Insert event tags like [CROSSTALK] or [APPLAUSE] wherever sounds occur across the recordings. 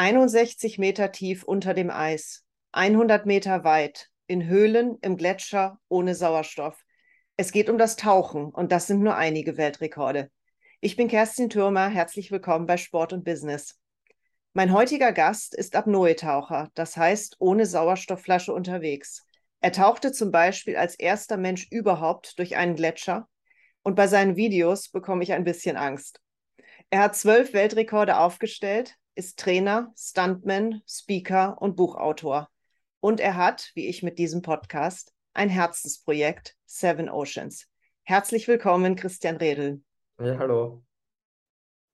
61 Meter tief unter dem Eis, 100 Meter weit, in Höhlen, im Gletscher, ohne Sauerstoff. Es geht um das Tauchen und das sind nur einige Weltrekorde. Ich bin Kerstin Türmer, herzlich willkommen bei Sport und Business. Mein heutiger Gast ist Apnoe-Taucher, das heißt ohne Sauerstoffflasche unterwegs. Er tauchte zum Beispiel als erster Mensch überhaupt durch einen Gletscher und bei seinen Videos bekomme ich ein bisschen Angst. Er hat zwölf Weltrekorde aufgestellt, ist Trainer, Stuntman, Speaker und Buchautor. Und er hat, wie ich mit diesem Podcast, ein Herzensprojekt, Seven Oceans. Herzlich willkommen, Christian Redl. Ja, hallo.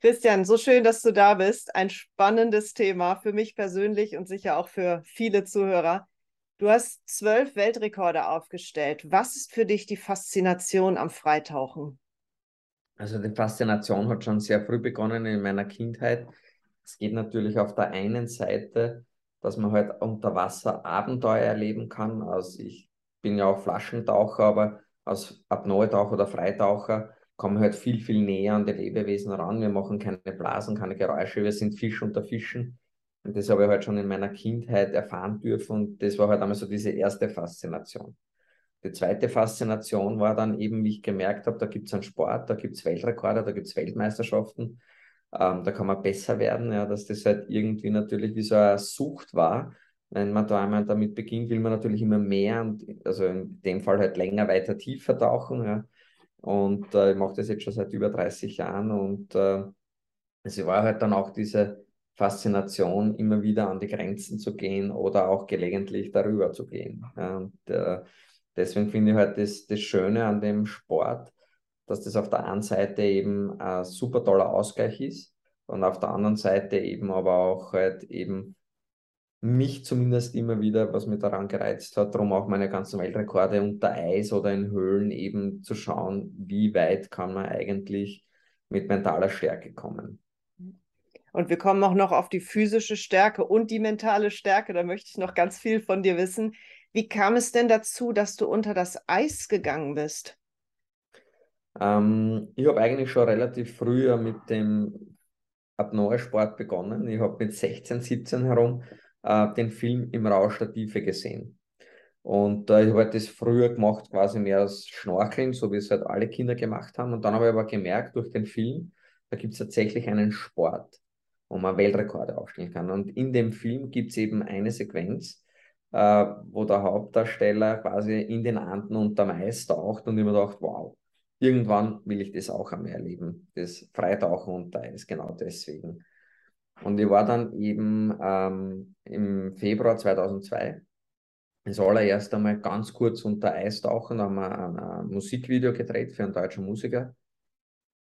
Christian, so schön, dass du da bist. Ein spannendes Thema für mich persönlich und sicher auch für viele Zuhörer. Du hast zwölf Weltrekorde aufgestellt. Was ist für dich die Faszination am Freitauchen? Also die Faszination hat schon sehr früh begonnen in meiner Kindheit. Es geht natürlich auf der einen Seite, dass man halt unter Wasser Abenteuer erleben kann. Also ich bin ja auch Flaschentaucher, aber als Apnoe-Taucher oder Freitaucher kommen halt viel, viel näher an die Lebewesen ran. Wir machen keine Blasen, keine Geräusche, wir sind Fisch unter Fischen. Und das habe ich halt schon in meiner Kindheit erfahren dürfen und das war halt einmal so diese erste Faszination. Die zweite Faszination war dann eben, wie ich gemerkt habe, da gibt es einen Sport, da gibt es Weltrekorde, da gibt es Weltmeisterschaften, ähm, da kann man besser werden, ja, dass das halt irgendwie natürlich wie so eine Sucht war. Wenn man da einmal damit beginnt, will man natürlich immer mehr und also in dem Fall halt länger, weiter, tiefer tauchen. Ja. Und äh, ich mache das jetzt schon seit über 30 Jahren und äh, es war halt dann auch diese Faszination, immer wieder an die Grenzen zu gehen oder auch gelegentlich darüber zu gehen. Und äh, deswegen finde ich halt das, das Schöne an dem Sport, dass das auf der einen Seite eben ein super toller Ausgleich ist und auf der anderen Seite eben aber auch halt eben mich zumindest immer wieder, was mich daran gereizt hat, darum auch meine ganzen Weltrekorde unter Eis oder in Höhlen eben zu schauen, wie weit kann man eigentlich mit mentaler Stärke kommen. Und wir kommen auch noch auf die physische Stärke und die mentale Stärke. Da möchte ich noch ganz viel von dir wissen. Wie kam es denn dazu, dass du unter das Eis gegangen bist? Ähm, ich habe eigentlich schon relativ früh mit dem Apnoe-Sport begonnen. Ich habe mit 16, 17 herum äh, den Film im Rausch der Tiefe gesehen. Und äh, ich habe halt das früher gemacht, quasi mehr als Schnorcheln, so wie es halt alle Kinder gemacht haben. Und dann habe ich aber gemerkt durch den Film, da gibt es tatsächlich einen Sport wo man Weltrekorde aufstellen kann. Und in dem Film gibt es eben eine Sequenz, äh, wo der Hauptdarsteller quasi in den Anden unterm Eis taucht und ich mir dachte, wow, irgendwann will ich das auch einmal erleben, das Freitauchen unter Eis, genau deswegen. Und ich war dann eben ähm, im Februar 2002 das allererste Mal ganz kurz unter Eis tauchen, da haben wir ein, Musikvideo gedreht für einen deutschen Musiker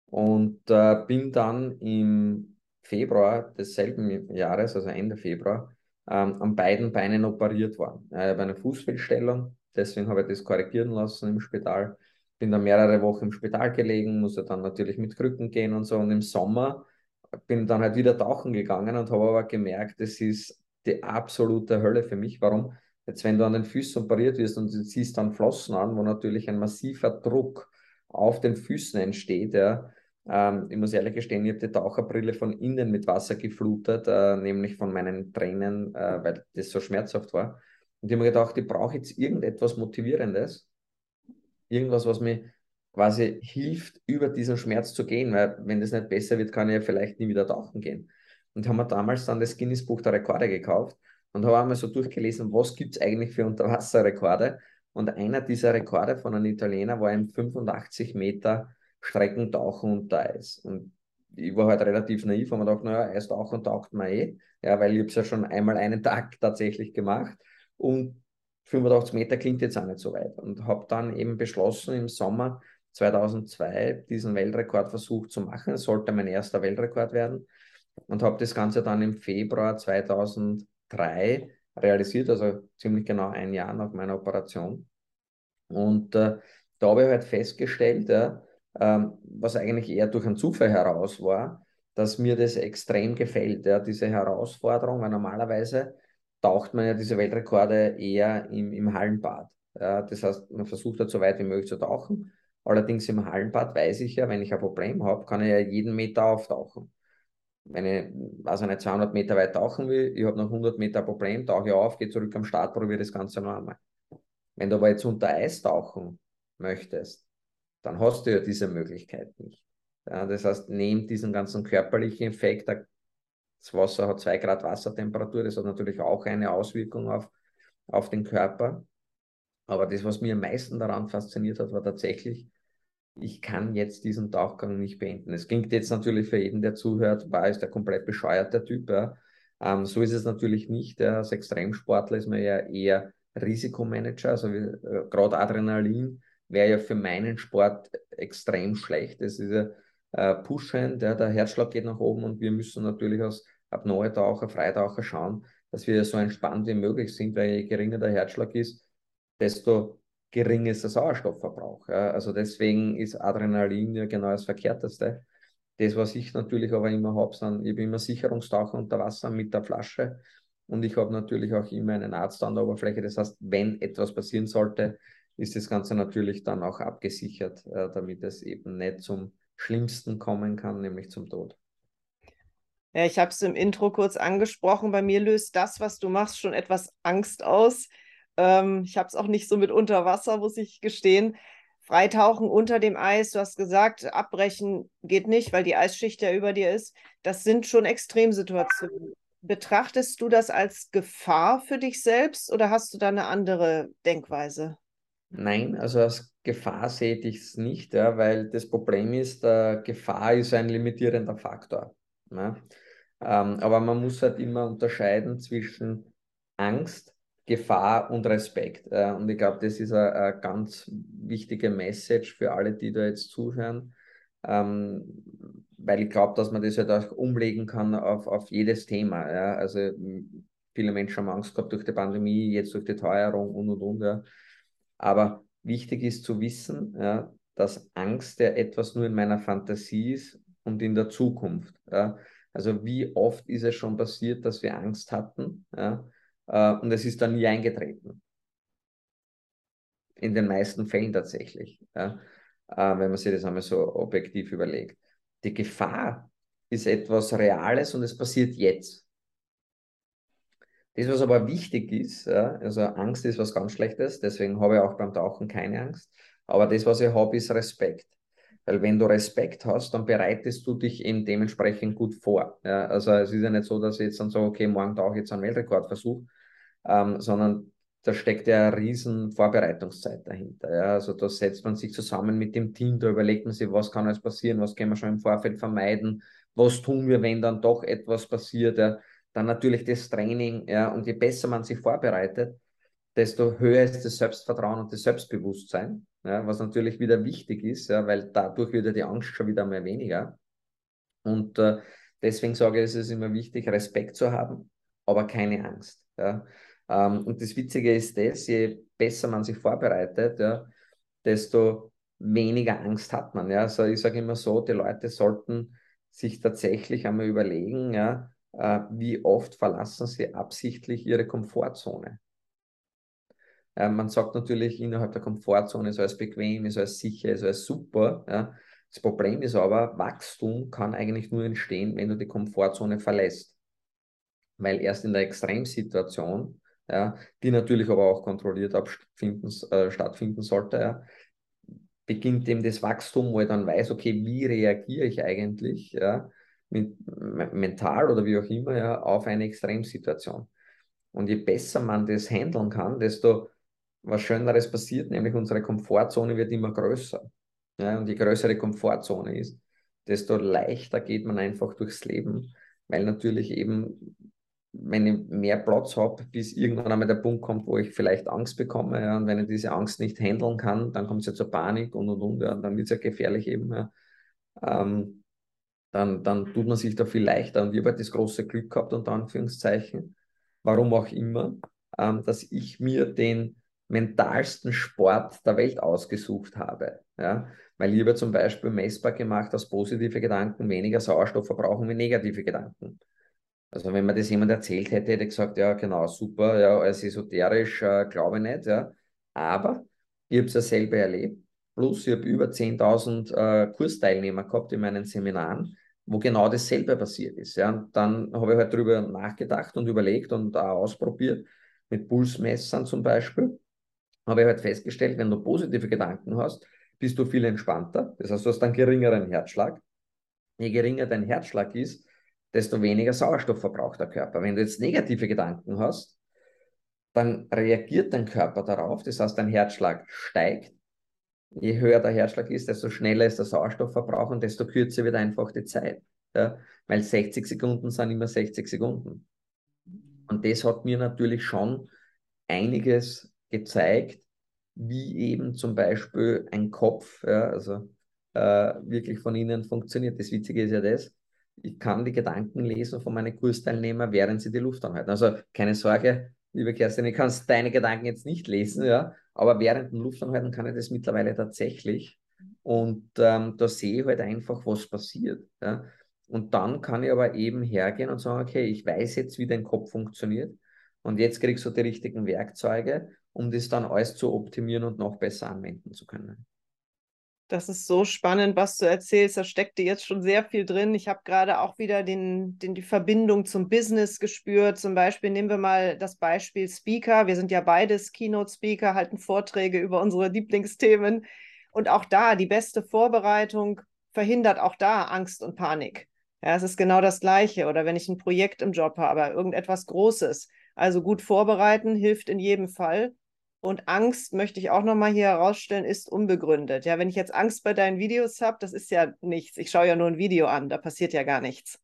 und äh, bin dann im Februar desselben Jahres, also Ende Februar, ähm, an beiden Beinen operiert worden. Ich habe eine Fußfehlstellung, deswegen habe ich das korrigieren lassen im Spital. Bin dann mehrere Wochen im Spital gelegen, musste dann natürlich mit Krücken gehen und so. Und im Sommer bin dann halt wieder tauchen gegangen und habe aber gemerkt, das ist die absolute Hölle für mich. Warum? Jetzt, wenn du an den Füßen operiert wirst und du ziehst dann Flossen an, wo natürlich ein massiver Druck auf den Füßen entsteht, ja, ähm, ich muss ehrlich gestehen, ich habe die Taucherbrille von innen mit Wasser geflutet, äh, nämlich von meinen Tränen, äh, weil das so schmerzhaft war. Und ich habe mir gedacht, ich brauche jetzt irgendetwas Motivierendes, irgendwas, was mir quasi hilft, über diesen Schmerz zu gehen, weil wenn das nicht besser wird, kann ich ja vielleicht nie wieder tauchen gehen. Und haben wir damals dann das Guinness Buch der Rekorde gekauft und habe einmal so durchgelesen, was gibt es eigentlich für Unterwasserrekorde. Und einer dieser Rekorde von einem Italiener war im 85 Meter Streckentauchen unter Eis. Und ich war halt relativ naiv und mir gedacht, naja, Eistauchen taucht man eh, ja, weil ich es ja schon einmal einen Tag tatsächlich gemacht und 85 Meter klingt jetzt auch nicht so weit und habe dann eben beschlossen im Sommer 2002 diesen Weltrekordversuch zu machen. Es sollte mein erster Weltrekord werden und habe das Ganze dann im Februar 2003 realisiert, also ziemlich genau ein Jahr nach meiner Operation. Und äh, da habe ich halt festgestellt, ja, ähm, was eigentlich eher durch einen Zufall heraus war, dass mir das extrem gefällt, ja, diese Herausforderung, weil normalerweise taucht man ja diese Weltrekorde eher im, im Hallenbad. Ja, das heißt, man versucht halt so weit wie möglich zu tauchen. Allerdings im Hallenbad weiß ich ja, wenn ich ein Problem habe, kann ich ja jeden Meter auftauchen. wenn ich also nicht 200 Meter weit tauchen will, ich habe noch 100 Meter Problem, tauche ich auf, gehe zurück am Start, probiere das Ganze noch einmal. Wenn du aber jetzt unter Eis tauchen möchtest, dann hast du ja diese Möglichkeit nicht. Ja, das heißt, neben diesem ganzen körperlichen Effekt, das Wasser hat 2 Grad Wassertemperatur, das hat natürlich auch eine Auswirkung auf, auf den Körper. Aber das, was mir am meisten daran fasziniert hat, war tatsächlich, ich kann jetzt diesen Tauchgang nicht beenden. Es klingt jetzt natürlich für jeden, der zuhört, war ist der komplett bescheuerte Typ. Ja. Ähm, so ist es natürlich nicht. Als Extremsportler ist man ja eher Risikomanager. Also äh, gerade Adrenalin wäre ja für meinen Sport extrem schlecht. Es ist ja äh, pushend, ja, der Herzschlag geht nach oben und wir müssen natürlich als Apnoe-Taucher, Freitaucher schauen, dass wir so entspannt wie möglich sind, weil je geringer der Herzschlag ist, desto geringer ist der Sauerstoffverbrauch. Ja. Also deswegen ist Adrenalin ja genau das Verkehrteste. Das, was ich natürlich aber immer habe, sind, ich habe immer Sicherungstaucher unter Wasser mit der Flasche und ich habe natürlich auch immer einen Arzt an der Oberfläche. Das heißt, wenn etwas passieren sollte, ist das Ganze natürlich dann auch abgesichert, äh, damit es eben nicht zum Schlimmsten kommen kann, nämlich zum Tod. Ja, ich habe es im Intro kurz angesprochen. Bei mir löst das, was du machst, schon etwas Angst aus. Ähm, ich habe es auch nicht so mit unter Wasser, muss ich gestehen. Freitauchen unter dem Eis, du hast gesagt, abbrechen geht nicht, weil die Eisschicht ja über dir ist. Das sind schon Extremsituationen. Betrachtest du das als Gefahr für dich selbst oder hast du da eine andere Denkweise? Nein, also als Gefahr sehe ich es nicht, ja, weil das Problem ist, äh, Gefahr ist ein limitierender Faktor. Ja. Ähm, aber man muss halt immer unterscheiden zwischen Angst Gefahr und Respekt. Äh, und ich glaube, das ist eine, ganz wichtige Message für alle, die da jetzt zuhören, ähm, weil ich glaube, dass man das halt auch umlegen kann auf, auf jedes Thema. Ja? Also viele Menschen haben Angst gehabt durch die Pandemie, jetzt durch die Teuerung und und und. Ja. Aber wichtig ist zu wissen, ja, dass Angst ja etwas nur in meiner Fantasie ist und in der Zukunft. Ja. Also wie oft ist es schon passiert, dass wir Angst hatten, ja, äh, und es ist dann nie eingetreten. In den meisten Fällen tatsächlich, ja, äh, wenn man sich das einmal so objektiv überlegt. Die Gefahr ist etwas Reales und es passiert jetzt. Das, was aber wichtig ist, ja, also Angst ist was ganz Schlechtes, deswegen habe ich auch beim Tauchen keine Angst. Aber das, was ich habe, ist Respekt. Weil wenn du Respekt hast, dann bereitest du dich eben dementsprechend gut vor. Ja, also es ist ja nicht so, dass ich jetzt dann sage, okay, morgen tauche ich jetzt einen Weltrekordversuch, ähm, sondern da steckt ja eine riesen Vorbereitungszeit dahinter. Ja? Also da setzt man sich zusammen mit dem Team, da überlegt man sich, was kann alles passieren, was können wir schon im Vorfeld vermeiden, was tun wir, wenn dann doch etwas passiert. Ja? Dann natürlich das Training, ja, und je besser man sich vorbereitet, desto höher ist das Selbstvertrauen und das Selbstbewusstsein, ja, was natürlich wieder wichtig ist, ja, weil dadurch wird ja die Angst schon wieder mehr weniger. Und äh, deswegen sage ich, es ist immer wichtig, Respekt zu haben, aber keine Angst. Ja. Ähm, und das Witzige ist das, je besser man sich vorbereitet, ja, desto weniger Angst hat man. Ja. Also ich sage immer so, die Leute sollten sich tatsächlich einmal überlegen, ja, wie oft verlassen sie absichtlich ihre Komfortzone. Äh, man sagt natürlich, innerhalb der Komfortzone ist alles bequem, ist alles sicher, ist alles super. Das Problem ist aber, Wachstum kann eigentlich nur entstehen, wenn du die Komfortzone verlässt. Weil erst in der Extremsituation die natürlich aber auch kontrolliert äh, stattfinden sollte, beginnt eben das Wachstum, wo ich dann weiß, okay, wie reagiere ich eigentlich ja, mental oder wie auch immer ja, auf eine Extremsituation. Und je besser man das handeln kann, desto was Schöneres passiert, nämlich unsere Komfortzone wird immer größer. Ja, und je größer die Komfortzone ist, desto leichter geht man einfach durchs Leben, weil natürlich eben wenn ich mehr Platz habe, bis irgendwann einmal der Punkt kommt, wo ich vielleicht Angst bekomme. Ja, und wenn ich diese Angst nicht handeln kann, dann kommt es ja zur Panik und und und. Ja, und dann wird es ja gefährlich eben. Ja. Ähm, dann, dann tut man sich da viel leichter. Und ich habe halt das große Glück gehabt, unter Anführungszeichen, warum auch immer, ähm, dass ich mir den mentalsten Sport der Welt ausgesucht habe. Ja? Weil ich habe zum Beispiel messbar gemacht, dass positive Gedanken weniger Sauerstoff verbrauchen wie negative Gedanken. Also wenn man das jemand erzählt hätte, hätte ich gesagt, ja genau, super, ja, als esoterisch äh, glaube ich nicht, ja. Aber ich habe es ja selber erlebt. Plus ich habe über 10.000 äh, Kursteilnehmer gehabt in meinen Seminaren, wo genau dasselbe passiert ist. Ja. Und dann habe ich halt darüber nachgedacht und überlegt und auch ausprobiert, mit Pulsmessern zum Beispiel, habe ich halt festgestellt, wenn du positive Gedanken hast, bist du viel entspannter. Das heißt, du hast einen geringeren Herzschlag. Je geringer dein Herzschlag ist, desto weniger Sauerstoff verbraucht der Körper. Wenn du jetzt negative Gedanken hast, dann reagiert dein Körper darauf. Das heißt, dein Herzschlag steigt. Je höher der Herzschlag ist, desto schneller ist der Sauerstoffverbrauch und desto kürzer wird einfach die Zeit. Ja? Weil 60 Sekunden sind immer 60 Sekunden. Und das hat mir natürlich schon einiges gezeigt, wie eben zum Beispiel ein Kopf, ja, also äh, wirklich von innen funktioniert. Das Witzige ist ja das, ich kann die Gedanken lesen von meinen Kursteilnehmern, während sie die Luft anhalten. Also keine Sorge, liebe Kerstin, ich kann deine Gedanken jetzt nicht lesen, ja, aber während dem Luftanhalten kann ich das mittlerweile tatsächlich. Und ähm, da sehe ich halt einfach, was passiert. Ja. Und dann kann ich aber eben hergehen und sagen, okay, ich weiß jetzt, wie dein Kopf funktioniert. Und jetzt kriegst du die richtigen Werkzeuge, um das dann alles zu optimieren und noch besser anwenden zu können. Das ist so spannend, was du erzählst. Da steckte jetzt schon sehr viel drin. Ich habe gerade auch wieder den, den, die Verbindung zum Business gespürt. Zum Beispiel nehmen wir mal das Beispiel Speaker. Wir sind ja beides Keynote-Speaker, halten Vorträge über unsere Lieblingsthemen. Und auch da, die beste Vorbereitung verhindert auch da Angst und Panik. Ja, es ist genau das Gleiche. Oder wenn ich ein Projekt im Job habe, irgendetwas Großes. Also gut vorbereiten hilft in jedem Fall. Und Angst, möchte ich auch nochmal hier herausstellen, ist unbegründet. Ja, wenn ich jetzt Angst bei deinen Videos habe, das ist ja nichts. Ich schaue ja nur ein Video an, da passiert ja gar nichts.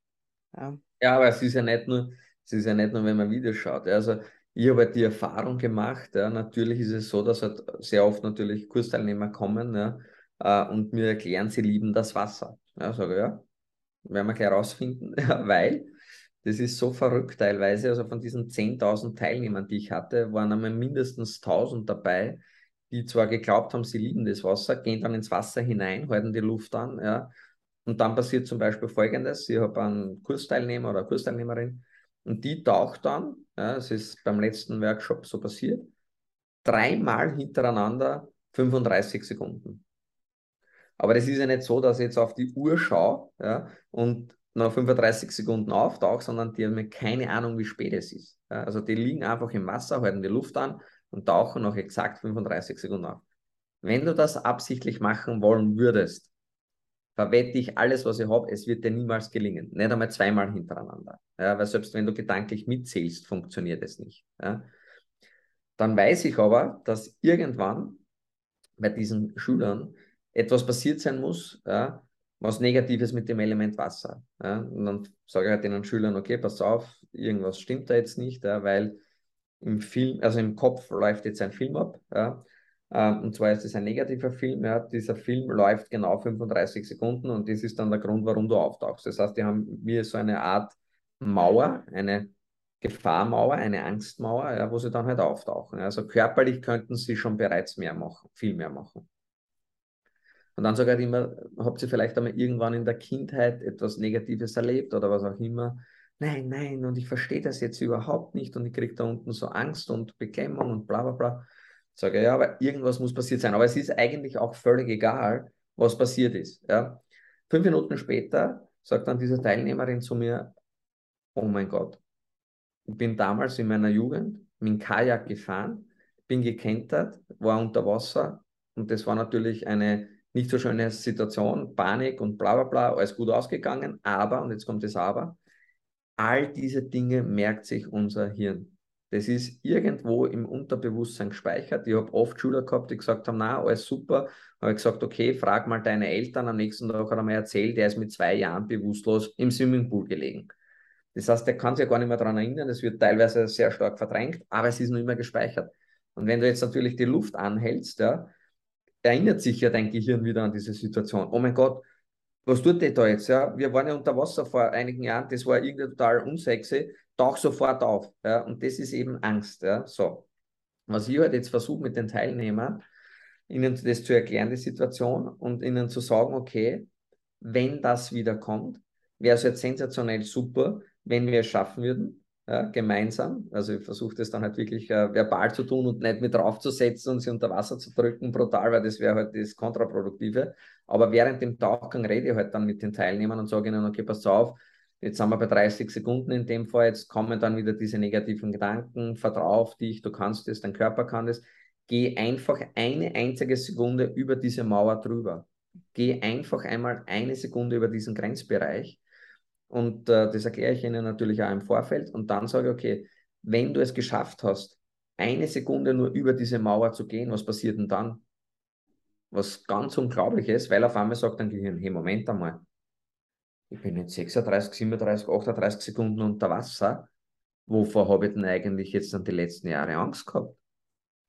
Ja, ja aber es ist ja nicht nur, es ist ja nicht nur, wenn man Videos schaut. Also ich habe halt die Erfahrung gemacht, ja, natürlich ist es so, dass halt sehr oft natürlich Kursteilnehmer kommen ja, äh, und mir erklären, sie lieben das Wasser. Ja, sage ja, werden wir gleich rausfinden, ja, [LAUGHS] weil das ist so verrückt teilweise. Also von diesen 10.000 Teilnehmern, die ich hatte, waren einmal mindestens 1.000 dabei, die zwar geglaubt haben, sie lieben das Wasser, gehen dann ins Wasser hinein, halten die Luft an. Ja. Und dann passiert zum Beispiel Folgendes. Ich habe einen Kursteilnehmer oder eine Kursteilnehmerin und die taucht dann, ja, das ist beim letzten Workshop so passiert, dreimal hintereinander 35 Sekunden. Aber das ist ja nicht so, dass ich jetzt auf die Uhr schaue ja, und nach 35 Sekunden auftauche, sondern die haben keine Ahnung, wie spät es ist. Also die liegen einfach im Wasser, halten die Luft an und tauchen nach exakt 35 Sekunden auf. Wenn du das absichtlich machen wollen würdest, verwette ich alles, was ich habe, es wird dir niemals gelingen. Nicht einmal zweimal hintereinander. Ja, weil selbst wenn du gedanklich mitzählst, funktioniert es nicht. Ja. Dann weiß ich aber, dass irgendwann bei diesen Schülern etwas passiert sein muss, ja, was Negatives mit dem Element Wasser. Ja? Und dann sage ich halt den Schülern, okay, pass auf, irgendwas stimmt da jetzt nicht, ja, weil im Film, also im Kopf läuft jetzt ein Film ab. Ja? Ähm, und zwar ist es ein negativer Film. Ja? Dieser Film läuft genau 35 Sekunden und das ist dann der Grund, warum du auftauchst. Das heißt, die haben mir so eine Art Mauer, eine Gefahrmauer, eine Angstmauer, ja, wo sie dann halt auftauchen. Also körperlich könnten sie schon bereits mehr machen, viel mehr machen. Und dann sage ich halt immer, habt ihr vielleicht einmal irgendwann in der Kindheit etwas Negatives erlebt oder was auch immer? Nein, nein, und ich verstehe das jetzt überhaupt nicht und ich kriege da unten so Angst und Beklemmung und bla bla bla. Sage, ja, aber irgendwas muss passiert sein. Aber es ist eigentlich auch völlig egal, was passiert ist. Ja. Fünf Minuten später sagt dann diese Teilnehmerin zu mir, oh mein Gott, ich bin damals in meiner Jugend mit dem Kajak gefahren, bin gekentert, war unter Wasser und das war natürlich eine nicht so schöne Situation, Panik und bla bla bla, alles gut ausgegangen, aber, und jetzt kommt das Aber, all diese Dinge merkt sich unser Hirn. Das ist irgendwo im Unterbewusstsein gespeichert. Ich habe oft Schüler gehabt, die gesagt haben, na, alles super. Habe ich gesagt, okay, frag mal deine Eltern. Am nächsten Tag hat er mir erzählt, der ist mit zwei Jahren bewusstlos im Swimmingpool gelegen. Das heißt, der kann sich ja gar nicht mehr daran erinnern. Das wird teilweise sehr stark verdrängt, aber es ist nur immer gespeichert. Und wenn du jetzt natürlich die Luft anhältst, ja, erinnert sich ja dein Gehirn wieder an diese Situation. Oh mein Gott, was tut der da jetzt? Ja? Wir waren ja unter Wasser vor einigen Jahren, das war irgendwie total unsexy, tauch sofort auf. Ja? Und das ist eben Angst. Ja? So. Was ich halt jetzt versuche mit den Teilnehmern, ihnen das zu erklären, die Situation, und ihnen zu sagen, okay, wenn das wieder kommt, wäre es jetzt sensationell super, wenn wir es schaffen würden, ja, gemeinsam. Also ich versuche das dann halt wirklich äh, verbal zu tun und nicht mit draufzusetzen und sie unter Wasser zu drücken, brutal, weil das wäre halt das Kontraproduktive. Aber während dem Tauchgang rede ich halt dann mit den Teilnehmern und sage ihnen, okay, pass auf, jetzt sind wir bei 30 Sekunden in dem Fall, jetzt kommen dann wieder diese negativen Gedanken, vertrau auf dich, du kannst das, dein Körper kann das. Geh einfach eine einzige Sekunde über diese Mauer drüber. Geh einfach einmal eine Sekunde über diesen Grenzbereich. Und äh, das erkläre ich Ihnen natürlich auch im Vorfeld. Und dann sage ich, okay, wenn du es geschafft hast, eine Sekunde nur über diese Mauer zu gehen, was passiert denn dann? Was ganz unglaublich ist, weil auf einmal sagt dein Gehirn, hey, Moment einmal, ich bin jetzt 36, 37, 38 Sekunden unter Wasser. Wovor habe ich denn eigentlich jetzt dann die letzten Jahre Angst gehabt?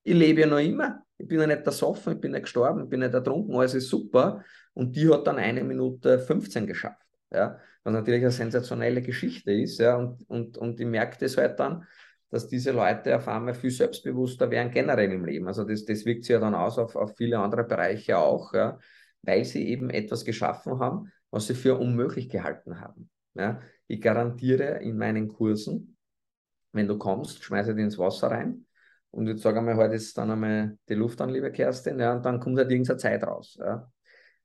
Ich lebe ja noch immer. Ich bin ja nicht ersoffen, ich bin nicht gestorben, ich bin nicht ertrunken, alles ist super. Und die hat dann eine Minute 15 geschafft. Ja, was natürlich eine sensationelle Geschichte ist. Ja, und, und, und ich merke das halt dann, dass diese Leute auf einmal viel selbstbewusster werden generell im Leben. Also das, das wirkt sich ja dann aus auf, auf viele andere Bereiche auch, ja, weil sie eben etwas geschaffen haben, was sie für unmöglich gehalten haben. Ja, ich garantiere in meinen Kursen, wenn du kommst, schmeiße dich ins Wasser rein und jetzt sage einmal, heute ist dann einmal die Luft an, liebe Kerstin, ja, und dann kommt halt irgendeine Zeit raus. Ja.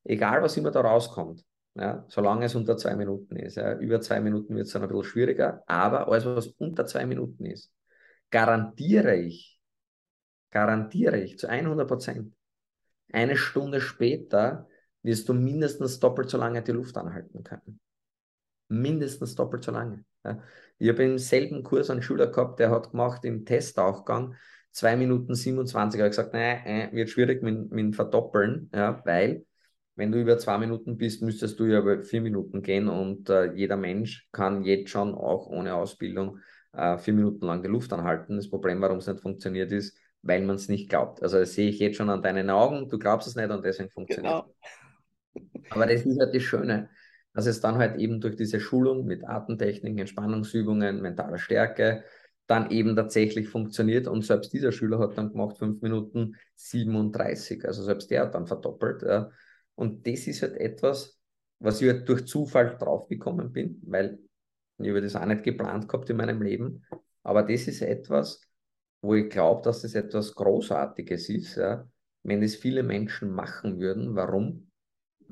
Egal, was immer da rauskommt, ja, solange es unter zwei Minuten ist. Ja. Über zwei Minuten wird es dann ein bisschen schwieriger, aber alles, was unter zwei Minuten ist, garantiere ich, garantiere ich zu 100 Prozent, eine Stunde später wirst du mindestens doppelt so lange die Luft anhalten können. Mindestens doppelt so lange. Ja. Ich habe im selben Kurs einen Schüler gehabt, der hat gemacht im Testaufgang 2 Minuten 27. Ich habe gesagt, nein, äh, wird schwierig mit, mit Verdoppeln, ja, weil wenn du über zwei Minuten bist, müsstest du ja über vier Minuten gehen und äh, jeder Mensch kann jetzt schon auch ohne Ausbildung äh, vier Minuten lang die Luft anhalten. Das Problem, warum es nicht funktioniert, ist, weil man es nicht glaubt. Also das sehe ich jetzt schon an deinen Augen, du glaubst es nicht und deswegen funktioniert es. Genau. Aber das ist halt das Schöne, dass es dann halt eben durch diese Schulung mit Atemtechniken, Entspannungsübungen, mentaler Stärke dann eben tatsächlich funktioniert. Und selbst dieser Schüler hat dann gemacht 5 Minuten 37. Also selbst der hat dann verdoppelt. Ja. Und das ist halt etwas, was ich halt durch Zufall draufgekommen bin, weil ich habe das auch nicht geplant gehabt in meinem Leben. Aber das ist etwas, wo ich glaube, dass das etwas Großartiges ist, ja, wenn es viele Menschen machen würden. Warum?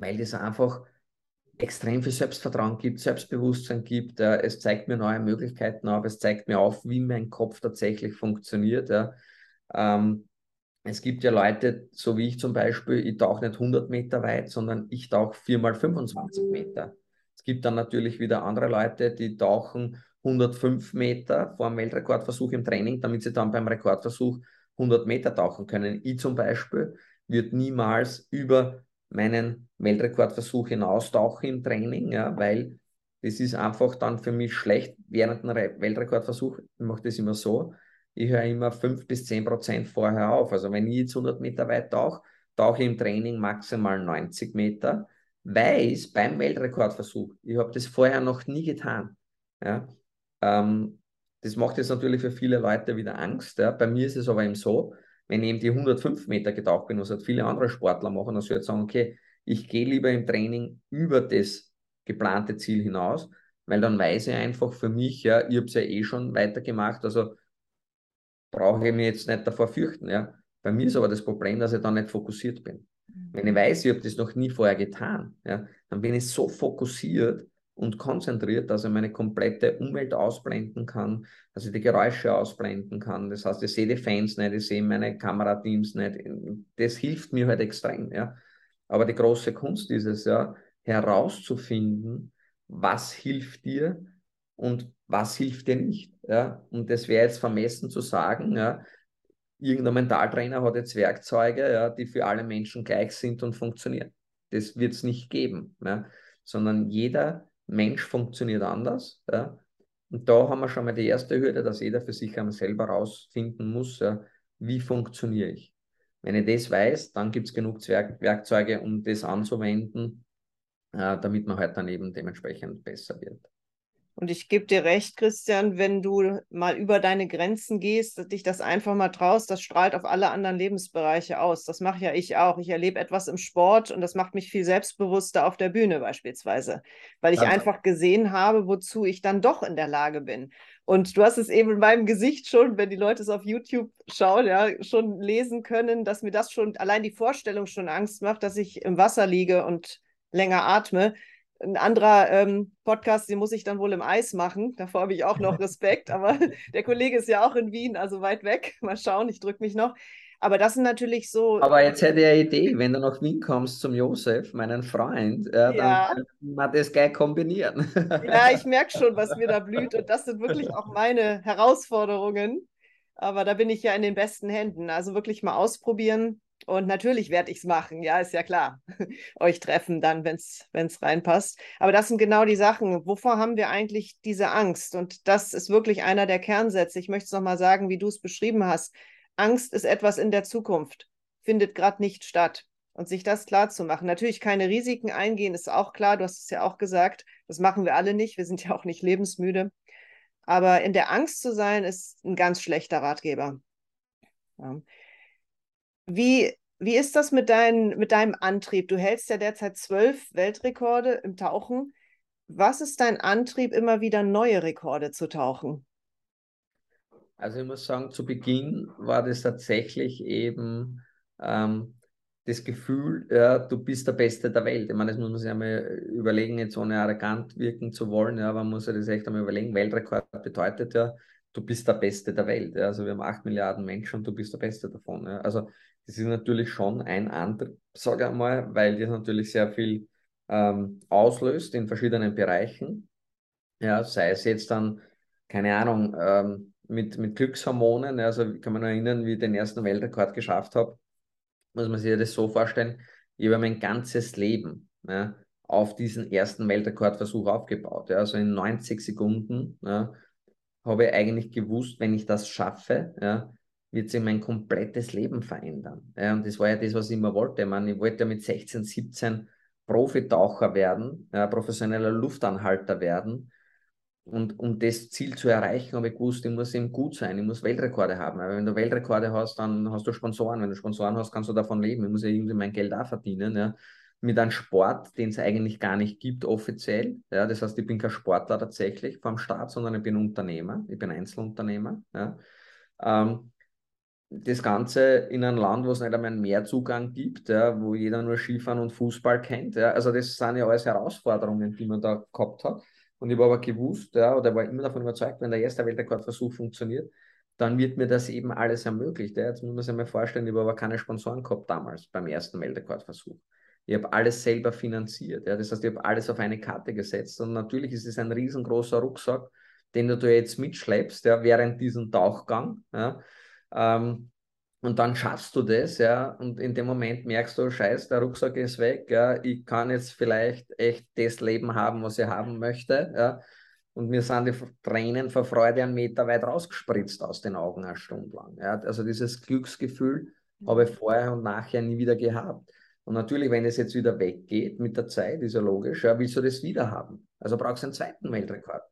weil das einfach extrem viel Selbstvertrauen gibt, Selbstbewusstsein gibt. Äh, es zeigt mir neue Möglichkeiten auf, es zeigt mir auf, wie mein Kopf tatsächlich funktioniert. Ja. Ähm, es gibt ja Leute, so wie ich zum Beispiel, ich tauche nicht 100 Meter weit, sondern ich tauche 4 mal 25 Meter. Es gibt dann natürlich wieder andere Leute, die tauchen 105 Meter vor dem Weltrekordversuch im Training, damit sie dann beim Rekordversuch 100 Meter tauchen können. Ich zum Beispiel würde niemals über meinen Weltrekordversuch hinaustauche im Training, ja, weil das ist einfach dann für mich schlecht während einem Weltrekordversuch. Ich mache das immer so, ich höre immer 5 bis 10 Prozent vorher auf. Also wenn ich jetzt 100 Meter weit tauche, tauche ich im Training maximal 90 Meter, weiß beim Weltrekordversuch, ich habe das vorher noch nie getan. Ja. Ähm, das macht jetzt natürlich für viele Leute wieder Angst. Ja. Bei mir ist es aber eben so, wenn ich eben die 105 Meter getaucht bin, was halt viele andere Sportler machen, dann soll ich sagen, okay, ich gehe lieber im Training über das geplante Ziel hinaus, weil dann weiß ich einfach für mich, ja, ich habe es ja eh schon weitergemacht, also brauche ich mich jetzt nicht davor fürchten. Ja. Bei mir ist aber das Problem, dass ich dann nicht fokussiert bin. Wenn ich weiß, ich habe das noch nie vorher getan, ja, dann bin ich so fokussiert, und konzentriert, dass er meine komplette Umwelt ausblenden kann, dass ich die Geräusche ausblenden kann. Das heißt, ich sehe die Fans nicht, ich sehe meine Kamerateams nicht. Das hilft mir halt extrem. Ja. Aber die große Kunst ist es ja, herauszufinden, was hilft dir und was hilft dir nicht. Ja. Und das wäre jetzt vermessen zu sagen, ja, irgendein Mentaltrainer hat jetzt Werkzeuge, ja, die für alle Menschen gleich sind und funktionieren. Das wird es nicht geben, ja. sondern jeder Mensch funktioniert anders. Ja. Und da haben wir schon mal die erste Hürde, dass jeder für sich einmal selber rausfinden muss, ja, wie funktioniere ich. Wenn ich das weiß, dann gibt es genug Werk Werkzeuge, um das anzuwenden, äh, damit man halt dann eben dementsprechend besser wird. Und ich gebe dir recht, Christian, wenn du mal über deine Grenzen gehst, dass dich das einfach mal traust, das strahlt auf alle anderen Lebensbereiche aus. Das mache ja ich auch. Ich erlebe etwas im Sport und das macht mich viel selbstbewusster auf der Bühne beispielsweise, weil ich ja. einfach gesehen habe, wozu ich dann doch in der Lage bin. Und du hast es eben in meinem Gesicht schon, wenn die Leute es auf YouTube schauen, ja, schon lesen können, dass mir das schon, allein die Vorstellung schon Angst macht, dass ich im Wasser liege und länger atme. Ein anderer ähm, Podcast, den muss ich dann wohl im Eis machen. Davor habe ich auch noch Respekt. [LAUGHS] Aber der Kollege ist ja auch in Wien, also weit weg. Mal schauen, ich drücke mich noch. Aber das sind natürlich so. Aber jetzt hätte ich eine Idee, wenn du nach Wien kommst zum Josef, meinen Freund, ja, ja. dann kann man das gleich kombinieren. Ja, ich [LAUGHS] merke schon, was mir da blüht. Und das sind wirklich auch meine Herausforderungen. Aber da bin ich ja in den besten Händen. Also wirklich mal ausprobieren. Und natürlich werde ich es machen, ja, ist ja klar. [LAUGHS] Euch treffen dann, wenn es reinpasst. Aber das sind genau die Sachen. Wovor haben wir eigentlich diese Angst? Und das ist wirklich einer der Kernsätze. Ich möchte es nochmal sagen, wie du es beschrieben hast. Angst ist etwas in der Zukunft, findet gerade nicht statt. Und sich das klar zu machen. Natürlich keine Risiken eingehen, ist auch klar. Du hast es ja auch gesagt. Das machen wir alle nicht. Wir sind ja auch nicht lebensmüde. Aber in der Angst zu sein, ist ein ganz schlechter Ratgeber. Ja. Wie, wie ist das mit, dein, mit deinem Antrieb? Du hältst ja derzeit zwölf Weltrekorde im Tauchen. Was ist dein Antrieb, immer wieder neue Rekorde zu tauchen? Also ich muss sagen, zu Beginn war das tatsächlich eben ähm, das Gefühl, ja, du bist der Beste der Welt. Ich meine, das muss man sich einmal überlegen, jetzt ohne arrogant wirken zu wollen, ja, man muss sich das echt einmal überlegen. Weltrekord bedeutet ja, du bist der Beste der Welt. Ja. Also wir haben acht Milliarden Menschen und du bist der Beste davon. Ja. Also das ist natürlich schon ein Antrieb, sage ich einmal, weil das natürlich sehr viel ähm, auslöst in verschiedenen Bereichen. Ja, sei es jetzt dann, keine Ahnung, ähm, mit, mit Glückshormonen. Also ich kann mich noch erinnern, wie ich den ersten Weltrekord geschafft habe. Muss man sich das so vorstellen, ich habe mein ganzes Leben ja, auf diesen ersten Weltrekordversuch aufgebaut. Ja. Also in 90 Sekunden ja, habe ich eigentlich gewusst, wenn ich das schaffe, ja, wird sich mein komplettes Leben verändern. Ja, und das war ja das, was ich immer wollte. Ich, meine, ich wollte ja mit 16, 17 Profitaucher werden, ja, professioneller Luftanhalter werden. Und um das Ziel zu erreichen, habe ich gewusst, ich muss eben gut sein, ich muss Weltrekorde haben. Aber wenn du Weltrekorde hast, dann hast du Sponsoren. Wenn du Sponsoren hast, kannst du davon leben. Ich muss ja irgendwie mein Geld auch verdienen. Ja. Mit einem Sport, den es eigentlich gar nicht gibt, offiziell. Ja. Das heißt, ich bin kein Sportler tatsächlich vom Staat, sondern ich bin Unternehmer. Ich bin Einzelunternehmer. Ja. Ähm, das Ganze in einem Land, wo es nicht einmal mehr Zugang gibt, ja, wo jeder nur Skifahren und Fußball kennt. Ja. Also das sind ja alles Herausforderungen, die man da gehabt hat. Und ich habe aber gewusst, ja, oder war immer davon überzeugt, wenn der erste Weltrekordversuch funktioniert, dann wird mir das eben alles ermöglicht. Ja. Jetzt muss man sich mal vorstellen, ich habe aber keine Sponsoren gehabt damals beim ersten Weltrekordversuch. Ich habe alles selber finanziert. Ja. Das heißt, ich habe alles auf eine Karte gesetzt. Und natürlich ist es ein riesengroßer Rucksack, den du jetzt mitschleppst ja, während diesem Tauchgang. Ja. Ähm, und dann schaffst du das, ja, und in dem Moment merkst du, scheiß, der Rucksack ist weg, ja, ich kann jetzt vielleicht echt das Leben haben, was ich haben möchte, ja. Und mir sind die Tränen vor Freude einen Meter weit rausgespritzt aus den Augen eine Stunde lang. Ja. Also dieses Glücksgefühl mhm. habe ich vorher und nachher nie wieder gehabt. Und natürlich, wenn es jetzt wieder weggeht mit der Zeit, ist ja logisch, ja, willst du das wieder haben. Also brauchst du einen zweiten Weltrekord.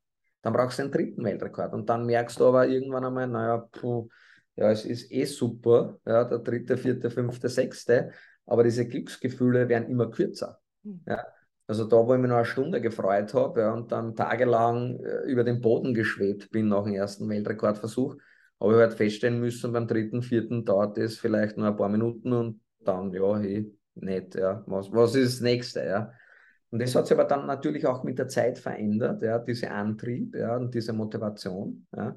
Dann brauchst du einen dritten Weltrekord. Und dann merkst du aber irgendwann einmal, naja, puh, ja, es ist eh super, ja, der dritte, vierte, fünfte, sechste, aber diese Glücksgefühle werden immer kürzer. Mhm. Ja. Also da, wo ich mich noch eine Stunde gefreut habe ja, und dann tagelang äh, über den Boden geschwebt bin nach dem ersten Weltrekordversuch, habe ich halt feststellen müssen, beim dritten, vierten dauert es vielleicht nur ein paar Minuten und dann, ja, hey, nett, ja, was, was ist das nächste, ja. Und das hat sich aber dann natürlich auch mit der Zeit verändert, ja, diese Antrieb, ja, und diese Motivation, ja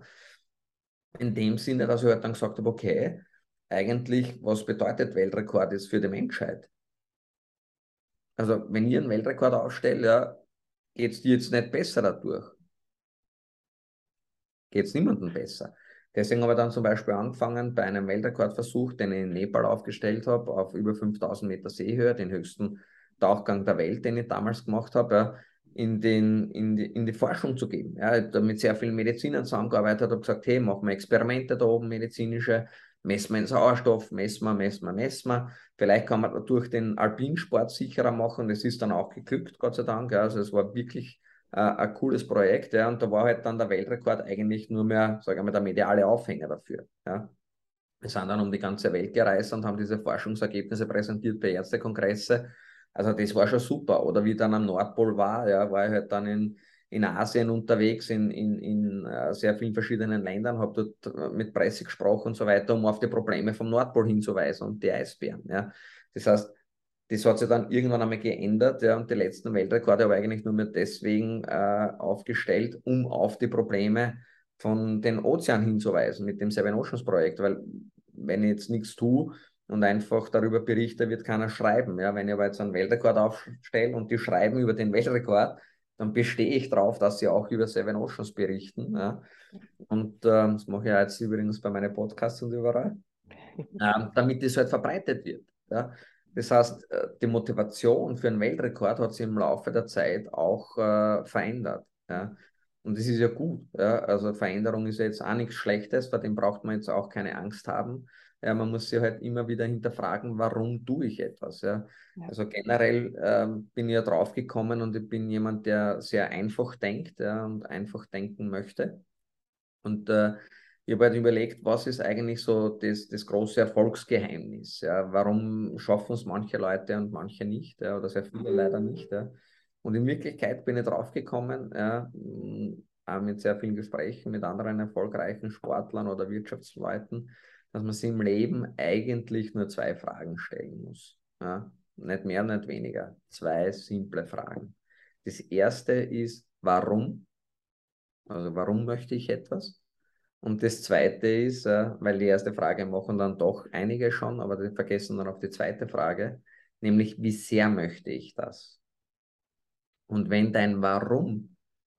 in dem Sinne, dass ich halt dann gesagt habe, okay, eigentlich, was bedeutet Weltrekord jetzt für die Menschheit? Also, wenn ihr einen Weltrekord aufstellt, ja, geht es dir jetzt nicht besser dadurch. Geht es niemandem besser. Deswegen habe ich dann zum Beispiel angefangen bei einem Weltrekordversuch, den ich in Nepal aufgestellt habe, auf über 5000 Meter Seehöhe, den höchsten Tauchgang der Welt, den ich damals gemacht habe. Ja, in, den, in, die, in die Forschung zu geben. Ja, ich habe mit sehr vielen Medizinern zusammengearbeitet, habe gesagt, hey, machen wir Experimente da oben, medizinische, messen wir den Sauerstoff, messen wir, messen wir, messen wir. Vielleicht kann man dadurch den Alpinsport sicherer machen. Das ist dann auch geglückt, Gott sei Dank. Ja, also es war wirklich äh, ein cooles Projekt. Ja, und da war halt dann der Weltrekord eigentlich nur mehr, sage ich mal, der mediale Aufhänger dafür. Ja. Wir sind dann um die ganze Welt gereist und haben diese Forschungsergebnisse präsentiert bei Ärztekongresse. Also das war schon super. Oder wie dann am Nordpol war, ja, war ich halt dann in, in Asien unterwegs, in, in, in uh, sehr vielen verschiedenen Ländern, habe dort äh, mit Presse gesprochen und so weiter, um auf die Probleme vom Nordpol hinzuweisen und die Eisbären. Ja. Das heißt, das hat sich dann irgendwann einmal geändert ja, und die letzten Weltrekorde aber eigentlich nur mehr deswegen äh, aufgestellt, um auf die Probleme von den Ozeanen hinzuweisen mit dem Seven Oceans Projekt, weil wenn ich jetzt nichts tue und einfach darüber berichte, wird keiner schreiben. Ja, wenn ich aber jetzt einen Weltrekord aufstelle und die schreiben über den Weltrekord, dann bestehe ich darauf, dass sie auch über Seven Oceans berichten. Ja. Und äh, das mache ich jetzt übrigens bei meinen Podcasts und überall, [LAUGHS] äh, damit das halt verbreitet wird. Ja. Das heißt, äh, die Motivation für einen Weltrekord hat sich im Laufe der Zeit auch äh, verändert. Ja. Und das ist ja gut. Ja. Also Veränderung ist ja jetzt auch nichts Schlechtes, vor dem braucht man jetzt auch keine Angst haben. Ja, man muss sich halt immer wieder hinterfragen, warum tue ich etwas. Ja. ja. Also generell ähm, bin ich ja drauf gekommen und ich bin jemand, der sehr einfach denkt ja, und einfach denken möchte. Und äh, ich habe halt überlegt, was ist eigentlich so das, das große Erfolgsgeheimnis? Ja? Warum schaffen es manche Leute und manche nicht? Ja? Oder sehr viele leider nicht. Ja? Und in Wirklichkeit bin ich draufgekommen, ja, auch mit sehr vielen Gesprächen mit anderen erfolgreichen Sportlern oder Wirtschaftsleuten, dass man sich im Leben eigentlich nur zwei Fragen stellen muss. Ja? Nicht mehr, nicht weniger. Zwei simple Fragen. Das erste ist, warum? Also warum möchte ich etwas? Und das Zweite ist, äh, weil die erste Frage machen dann doch einige schon, aber die vergessen dann auf die zweite Frage, nämlich wie sehr möchte ich das? Und wenn dein Warum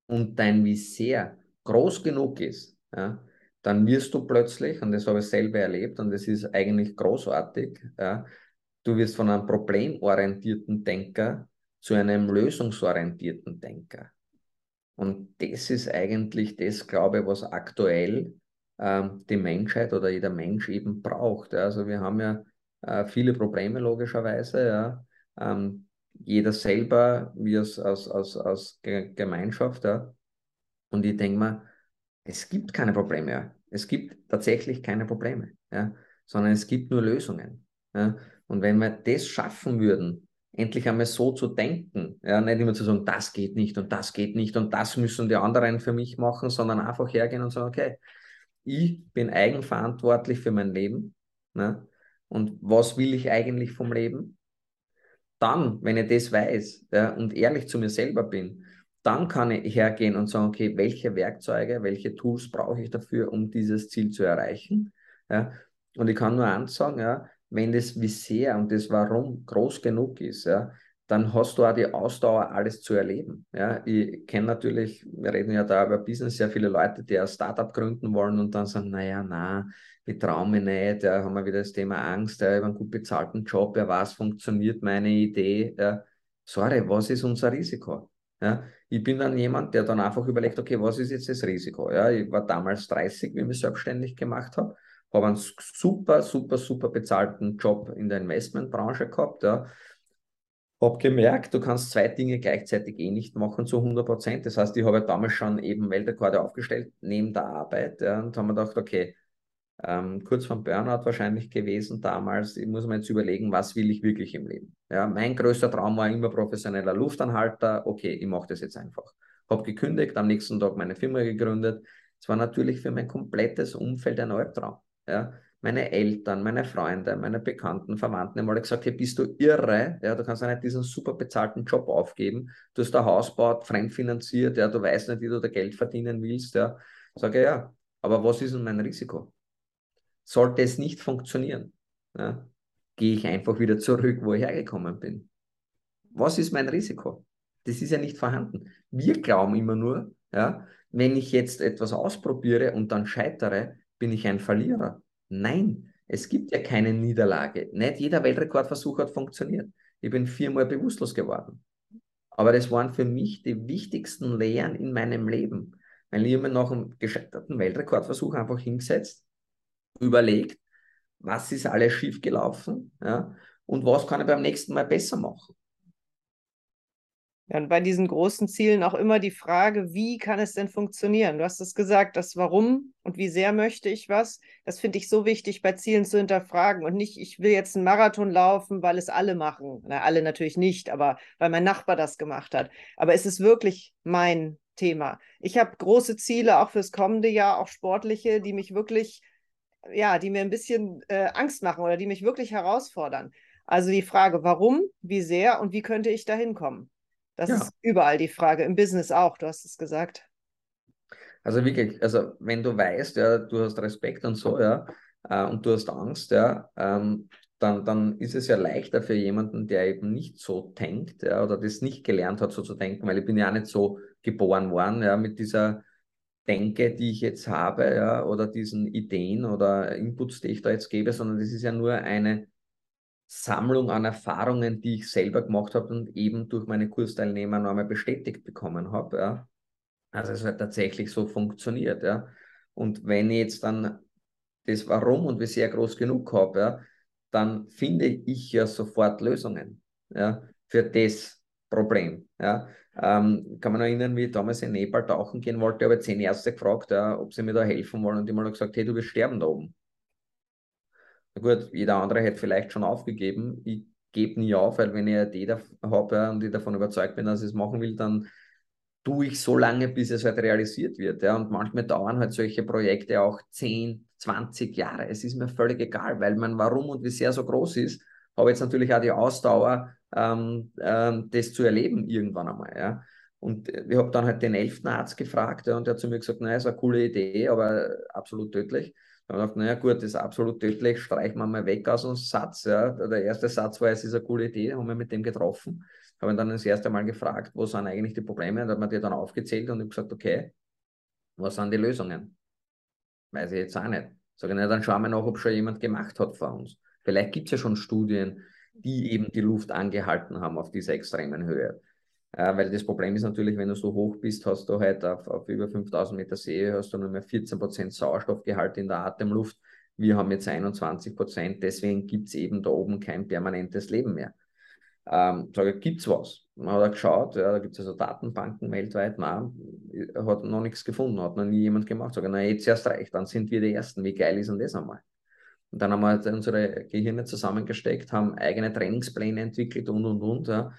und dein wie sehr groß genug ist, ja, dann wirst du plötzlich, und das habe ich selber erlebt, und das ist eigentlich großartig, ja, du wirst von einem problemorientierten Denker zu einem lösungsorientierten Denker. Und das ist eigentlich das, glaube ich, was aktuell ähm, die Menschheit oder jeder Mensch eben braucht. Ja. Also wir haben ja äh, viele Probleme logischerweise. Ja. Ähm, jeder selber, wir als, als, als, als Gemeinschaft. Ja. Und ich denke mal, es gibt keine Probleme. Es gibt tatsächlich keine Probleme, ja. sondern es gibt nur Lösungen. Ja. Und wenn wir das schaffen würden, endlich einmal so zu denken. Ja, nicht immer zu sagen, das geht nicht und das geht nicht und das müssen die anderen für mich machen, sondern einfach hergehen und sagen, okay, ich bin eigenverantwortlich für mein Leben. Ne? Und was will ich eigentlich vom Leben? Dann, wenn ich das weiß ja, und ehrlich zu mir selber bin, dann kann ich hergehen und sagen, okay, welche Werkzeuge, welche Tools brauche ich dafür, um dieses Ziel zu erreichen? Ja? Und ich kann nur eins sagen, ja, wenn das sehr und das Warum groß genug ist, ja, dann hast du auch die Ausdauer, alles zu erleben. Ja, ich kenne natürlich, wir reden ja da über Business, sehr viele Leute, die ein Startup gründen wollen und dann sagen, naja, na, ich traue mich nicht, ja, haben wir wieder das Thema Angst, ja, habe einen gut bezahlten Job, ja, was funktioniert meine Idee? Ja, sorry, was ist unser Risiko? Ja, ich bin dann jemand, der dann einfach überlegt, okay, was ist jetzt das Risiko? Ja, ich war damals 30, wie ich mich selbstständig gemacht habe habe einen super, super, super bezahlten Job in der Investmentbranche gehabt. Ja. Habe gemerkt, du kannst zwei Dinge gleichzeitig eh nicht machen zu 100 Prozent. Das heißt, ich habe damals schon eben Weltrekorde aufgestellt neben der Arbeit ja, und haben mir gedacht, okay, ähm, kurz vom Burnout wahrscheinlich gewesen damals. Ich muss mir jetzt überlegen, was will ich wirklich im Leben. Ja, mein größter Traum war immer professioneller Luftanhalter. Okay, ich mache das jetzt einfach. Habe gekündigt, am nächsten Tag meine Firma gegründet. Es war natürlich für mein komplettes Umfeld ein Albtraum. Ja, meine Eltern, meine Freunde, meine Bekannten, Verwandten haben alle gesagt, hey, bist du irre? Ja, du kannst ja nicht diesen super bezahlten Job aufgeben. Du hast ein Haus gebaut, fremdfinanziert, ja, du weißt nicht, wie du da Geld verdienen willst. Ja. Sage ja, aber was ist denn mein Risiko? Sollte es nicht funktionieren, ja, gehe ich einfach wieder zurück, wo ich hergekommen bin. Was ist mein Risiko? Das ist ja nicht vorhanden. Wir glauben immer nur, ja, wenn ich jetzt etwas ausprobiere und dann scheitere, bin ich ein Verlierer. Nein, es gibt ja keine Niederlage. Nicht jeder Weltrekordversuch hat funktioniert. Ich bin viermal bewusstlos geworden. Aber das waren für mich die wichtigsten Lehren in meinem Leben. Weil ich mir nach einem gescheiterten Weltrekordversuch einfach hingesetzt, überlegt, was ist alles schiefgelaufen ja, und was kann ich beim nächsten Mal besser machen. Ja, und bei diesen großen Zielen auch immer die Frage, wie kann es denn funktionieren? Du hast es gesagt, das Warum und wie sehr möchte ich was, das finde ich so wichtig bei Zielen zu hinterfragen und nicht, ich will jetzt einen Marathon laufen, weil es alle machen. Na, alle natürlich nicht, aber weil mein Nachbar das gemacht hat. Aber ist es wirklich mein Thema. Ich habe große Ziele auch fürs kommende Jahr, auch sportliche, die mich wirklich, ja, die mir ein bisschen äh, Angst machen oder die mich wirklich herausfordern. Also die Frage, warum, wie sehr und wie könnte ich da hinkommen? Das ja. ist überall die Frage, im Business auch, du hast es gesagt. Also wirklich, also wenn du weißt, ja, du hast Respekt und so, ja, äh, und du hast Angst, ja, ähm, dann, dann ist es ja leichter für jemanden, der eben nicht so denkt, ja, oder das nicht gelernt hat, so zu denken, weil ich bin ja auch nicht so geboren worden, ja, mit dieser Denke, die ich jetzt habe, ja, oder diesen Ideen oder Inputs, die ich da jetzt gebe, sondern das ist ja nur eine Sammlung an Erfahrungen, die ich selber gemacht habe und eben durch meine Kursteilnehmer nochmal bestätigt bekommen habe. Ja. Also es hat tatsächlich so funktioniert. Ja. Und wenn ich jetzt dann das Warum und wie sehr groß genug habe, ja, dann finde ich ja sofort Lösungen ja, für das Problem. Ja. Ähm, kann man erinnern, wie ich damals in Nepal tauchen gehen wollte, habe zehn Ärzte gefragt, ja, ob sie mir da helfen wollen und die haben gesagt, hey, du wirst sterben da oben. Na gut, jeder andere hätte vielleicht schon aufgegeben. Ich gebe nie auf, weil wenn ich eine Idee habe ja, und ich davon überzeugt bin, dass ich es machen will, dann tue ich so lange, bis es halt realisiert wird. Ja. Und manchmal dauern halt solche Projekte auch 10, 20 Jahre. Es ist mir völlig egal, weil mein Warum und wie sehr so groß ist, habe jetzt natürlich auch die Ausdauer, ähm, ähm, das zu erleben irgendwann einmal. Ja. Und ich habe dann halt den elften Arzt gefragt ja, und der hat zu mir gesagt, naja, ist eine coole Idee, aber absolut tödlich. Da habe ich gedacht, naja gut, das ist absolut tödlich, streichen wir mal weg aus dem Satz. Ja. Der erste Satz war, es ist eine coole Idee, haben wir mit dem getroffen. Habe ihn dann das erste Mal gefragt, wo sind eigentlich die Probleme? Und hat man die dann aufgezählt und ich gesagt, okay, was sind die Lösungen? Weiß ich jetzt auch nicht. Sage, na, dann schauen wir nach, ob schon jemand gemacht hat vor uns. Vielleicht gibt es ja schon Studien, die eben die Luft angehalten haben auf dieser extremen Höhe. Äh, weil das Problem ist natürlich, wenn du so hoch bist, hast du halt auf, auf über 5000 Meter See, hast du nur mehr 14% Sauerstoffgehalt in der Atemluft. Wir haben jetzt 21% deswegen gibt es eben da oben kein permanentes Leben mehr. Ähm, sage, gibt es was? Man hat geschaut, ja, da gibt es also Datenbanken weltweit, nein, hat noch nichts gefunden, hat noch nie jemand gemacht. Sage, na jetzt erst recht, dann sind wir die Ersten. Wie geil ist denn das einmal? Und dann haben wir halt unsere Gehirne zusammengesteckt, haben eigene Trainingspläne entwickelt und und und. Ja,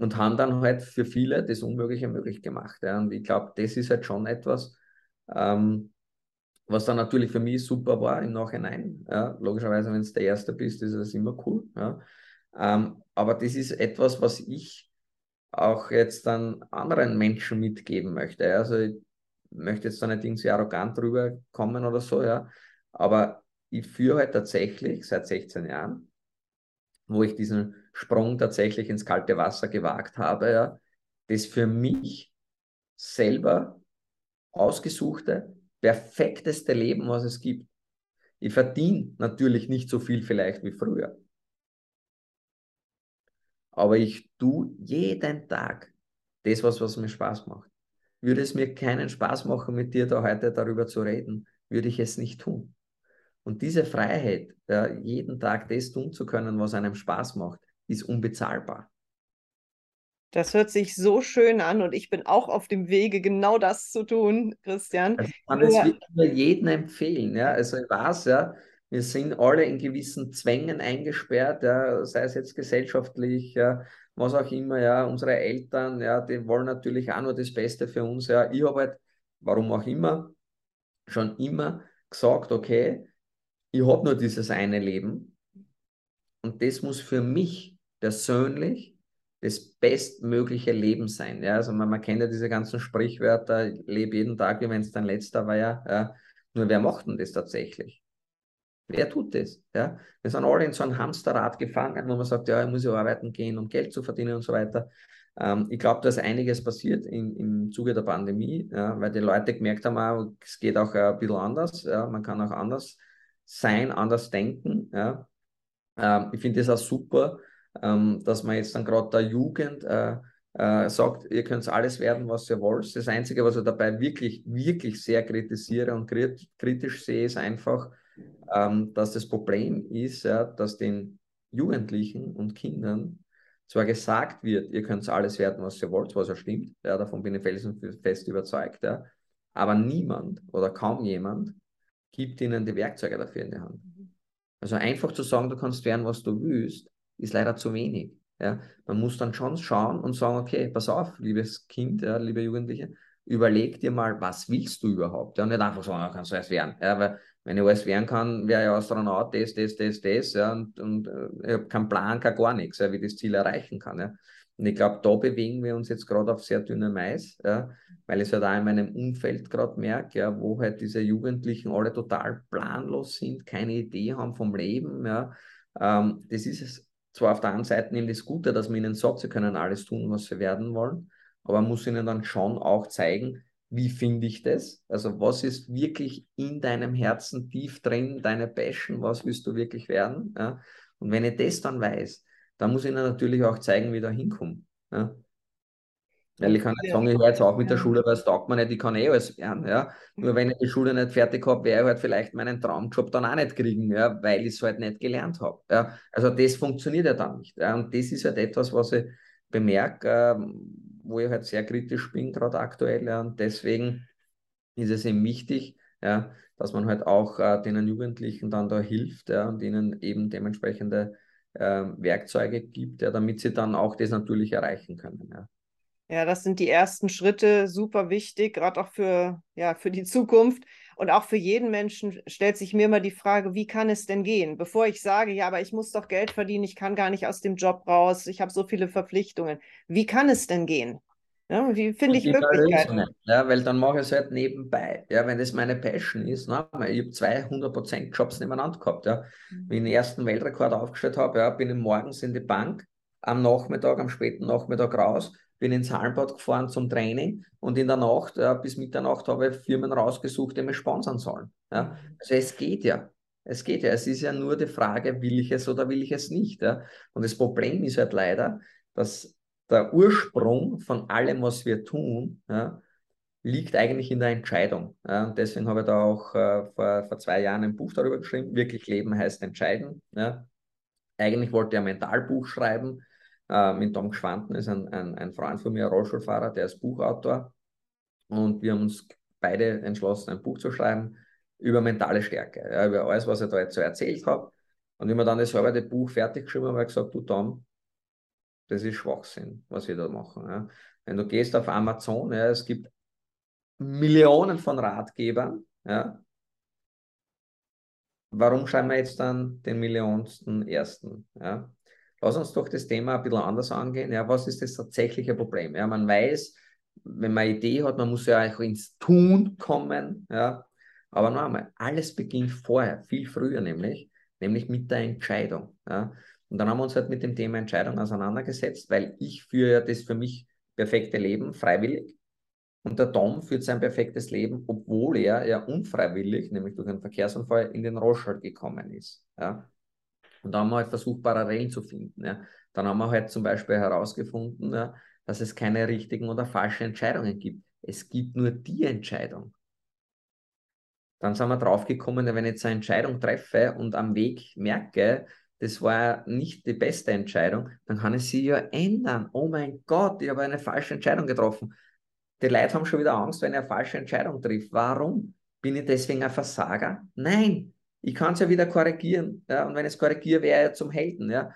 und haben dann halt für viele das Unmögliche möglich gemacht. Ja. Und ich glaube, das ist halt schon etwas, ähm, was dann natürlich für mich super war im Nachhinein. Ja. Logischerweise, wenn du der Erste bist, ist das immer cool. Ja. Ähm, aber das ist etwas, was ich auch jetzt dann anderen Menschen mitgeben möchte. Also ich möchte jetzt da nicht irgendwie arrogant drüber kommen oder so, ja. Aber ich führe halt tatsächlich seit 16 Jahren, wo ich diesen Sprung tatsächlich ins kalte Wasser gewagt habe, ja, das für mich selber ausgesuchte, perfekteste Leben, was es gibt. Ich verdiene natürlich nicht so viel vielleicht wie früher aber ich tue jeden Tag das, was, was mir Spaß macht. Würde es mir keinen Spaß machen, mit dir da heute darüber zu reden, würde ich es nicht tun. Und diese Freiheit, ja, jeden Tag das tun zu können, was einem Spaß macht, ist unbezahlbar. Das hört sich so schön an und ich bin auch auf dem Wege, genau das zu tun, Christian. Also ich kann es wirklich nur jedem empfehlen. Ja? Also ich weiß, ja, wir sind alle in gewissen Zwängen eingesperrt, ja, sei es jetzt gesellschaftlich, ja, was auch immer, ja, unsere Eltern, ja, die wollen natürlich auch nur das Beste für uns, ja. Ich habe halt, warum auch immer, schon immer gesagt, okay, ich habe nur dieses eine Leben und das muss für mich persönlich das bestmögliche Leben sein. Ja, also man, man kennt ja diese ganzen Sprichwörter, lebe jeden Tag, wie wenn es dein letzter war, ja, ja. Nur wer macht denn das tatsächlich? Wer tut das? Ja? Wir sind alle in so ein Hamsterrad gefangen, wo man sagt, ja, ich muss ja arbeiten gehen, um Geld zu verdienen und so weiter. Ähm, ich glaube, da ist einiges passiert in, im Zuge der Pandemie, ja, weil die Leute gemerkt haben, auch, es geht auch ein bisschen anders. Ja? Man kann auch anders sein, anders denken. Ja? Ähm, ich finde es auch super, ähm, dass man jetzt dann gerade der Jugend äh, äh, sagt, ihr könnt alles werden, was ihr wollt. Das Einzige, was ich dabei wirklich, wirklich sehr kritisiere und kritisch sehe, ist einfach, ähm, dass das Problem ist, ja, dass den Jugendlichen und Kindern zwar gesagt wird, ihr könnt alles werden, was ihr wollt, was ja stimmt, ja, davon bin ich felsenfest überzeugt, ja, aber niemand oder kaum jemand gibt ihnen die Werkzeuge dafür in die Hand. Also einfach zu sagen, du kannst werden, was du willst, ist leider zu wenig. Ja. Man muss dann schon schauen und sagen, okay, pass auf, liebes Kind, ja, liebe Jugendliche, überleg dir mal, was willst du überhaupt? Ja, und nicht einfach so, ja, kannst du alles werden. Ja, weil wenn ich alles werden kann, wäre ich Astronaut, das, das, das, das, ja, und, und äh, ich habe keinen Plan, kein gar nichts, ja, wie ich das Ziel erreichen kann. Ja. Und ich glaube, da bewegen wir uns jetzt gerade auf sehr dünnem Eis, ja, weil ich es halt auch in meinem Umfeld gerade merke, ja, wo halt diese Jugendlichen alle total planlos sind, keine Idee haben vom Leben. Ja. Ähm, das ist zwar auf der einen Seite eben das Gute, dass man ihnen sagt, sie können alles tun, was sie werden wollen, aber man muss ihnen dann schon auch zeigen, wie finde ich das? Also was ist wirklich in deinem Herzen tief drin, deine Passion, was willst du wirklich werden? Ja? Und wenn ich das dann weiß, da muss ich ihnen natürlich auch zeigen, wie ich da hinkomme. Ja? Weil ich kann nicht sagen, ich höre jetzt auch mit der Schule, weil es taugt mir nicht, ich kann eh alles werden. Ja? Nur wenn ich die Schule nicht fertig habe, werde ich halt vielleicht meinen Traumjob dann auch nicht kriegen, ja? weil ich es halt nicht gelernt habe. Ja? Also das funktioniert ja dann nicht. Ja? Und das ist halt etwas, was ich bemerke, äh, wo ich halt sehr kritisch bin, gerade aktuell. Ja? Und deswegen ist es eben wichtig, ja, dass man halt auch äh, den Jugendlichen dann da hilft ja, und ihnen eben dementsprechende äh, Werkzeuge gibt, ja, damit sie dann auch das natürlich erreichen können. Ja. Ja, das sind die ersten Schritte, super wichtig, gerade auch für, ja, für die Zukunft. Und auch für jeden Menschen stellt sich mir immer die Frage, wie kann es denn gehen? Bevor ich sage, ja, aber ich muss doch Geld verdienen, ich kann gar nicht aus dem Job raus, ich habe so viele Verpflichtungen. Wie kann es denn gehen? Ja, wie finde ich Möglichkeiten? Ja, weil dann mache ich es halt nebenbei. Ja, wenn das meine Passion ist, ne? ich habe 200% Jobs nebeneinander gehabt. Ja. Mhm. Wenn ich den ersten Weltrekord aufgestellt habe, ja, bin ich morgens in die Bank, am Nachmittag, am späten Nachmittag raus, bin ins Hallenbad gefahren zum Training und in der Nacht, ja, bis Mitternacht, habe ich Firmen rausgesucht, die mich sponsern sollen. Ja. Mhm. Also es geht ja. Es geht ja. Es ist ja nur die Frage, will ich es oder will ich es nicht. Ja. Und das Problem ist halt leider, dass der Ursprung von allem, was wir tun, ja, liegt eigentlich in der Entscheidung. Ja, und deswegen habe ich da auch äh, vor, vor zwei Jahren ein Buch darüber geschrieben. Wirklich Leben heißt entscheiden. Ja. Eigentlich wollte ich ein Mentalbuch schreiben. Äh, mit Tom Schwanten ist ein, ein, ein Freund von mir, ein Rollstuhlfahrer, der ist Buchautor. Und wir haben uns beide entschlossen, ein Buch zu schreiben über mentale Stärke, ja, über alles, was ich da jetzt so erzählt habe. Und wie wir dann das halbe Buch fertig geschrieben haben, habe ich gesagt, du Tom, das ist Schwachsinn, was wir da machen. Ja. Wenn du gehst auf Amazon, ja, es gibt Millionen von Ratgebern. Ja. Warum schreiben wir jetzt dann den millionsten ersten? Ja. Lass uns doch das Thema ein bisschen anders angehen. Ja, was ist das tatsächliche Problem? Ja, man weiß, wenn man eine Idee hat, man muss ja auch ins Tun kommen. Ja. Aber noch einmal, alles beginnt vorher, viel früher nämlich, nämlich mit der Entscheidung. Ja. Und dann haben wir uns halt mit dem Thema Entscheidung auseinandergesetzt, weil ich führe ja das für mich perfekte Leben freiwillig. Und der Tom führt sein perfektes Leben, obwohl er ja unfreiwillig, nämlich durch einen Verkehrsunfall, in den Rollstuhl gekommen ist. Ja. Und da haben wir halt versucht, Parallelen zu finden. Ja. Dann haben wir halt zum Beispiel herausgefunden, ja, dass es keine richtigen oder falschen Entscheidungen gibt. Es gibt nur die Entscheidung. Dann sind wir draufgekommen, wenn ich jetzt eine Entscheidung treffe und am Weg merke, das war nicht die beste Entscheidung, dann kann ich sie ja ändern. Oh mein Gott, ich habe eine falsche Entscheidung getroffen. Die Leute haben schon wieder Angst, wenn ich eine falsche Entscheidung trifft. Warum? Bin ich deswegen ein Versager? Nein, ich kann es ja wieder korrigieren. Ja? Und wenn ich es korrigiere, wäre ich zum Helden. Ja?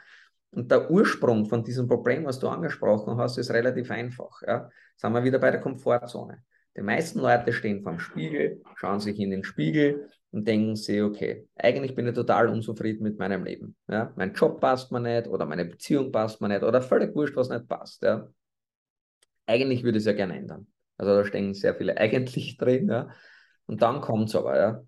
Und der Ursprung von diesem Problem, was du angesprochen hast, ist relativ einfach. Ja? Sind wir wieder bei der Komfortzone. Die meisten Leute stehen vorm Spiegel, schauen sich in den Spiegel und denken sich, okay, eigentlich bin ich total unzufrieden mit meinem Leben. Ja? Mein Job passt mir nicht oder meine Beziehung passt mir nicht oder völlig wurscht, was nicht passt. Ja? Eigentlich würde ich es ja gerne ändern. Also da stehen sehr viele [LAUGHS] eigentlich drin. Ja? Und dann kommt es aber, ja.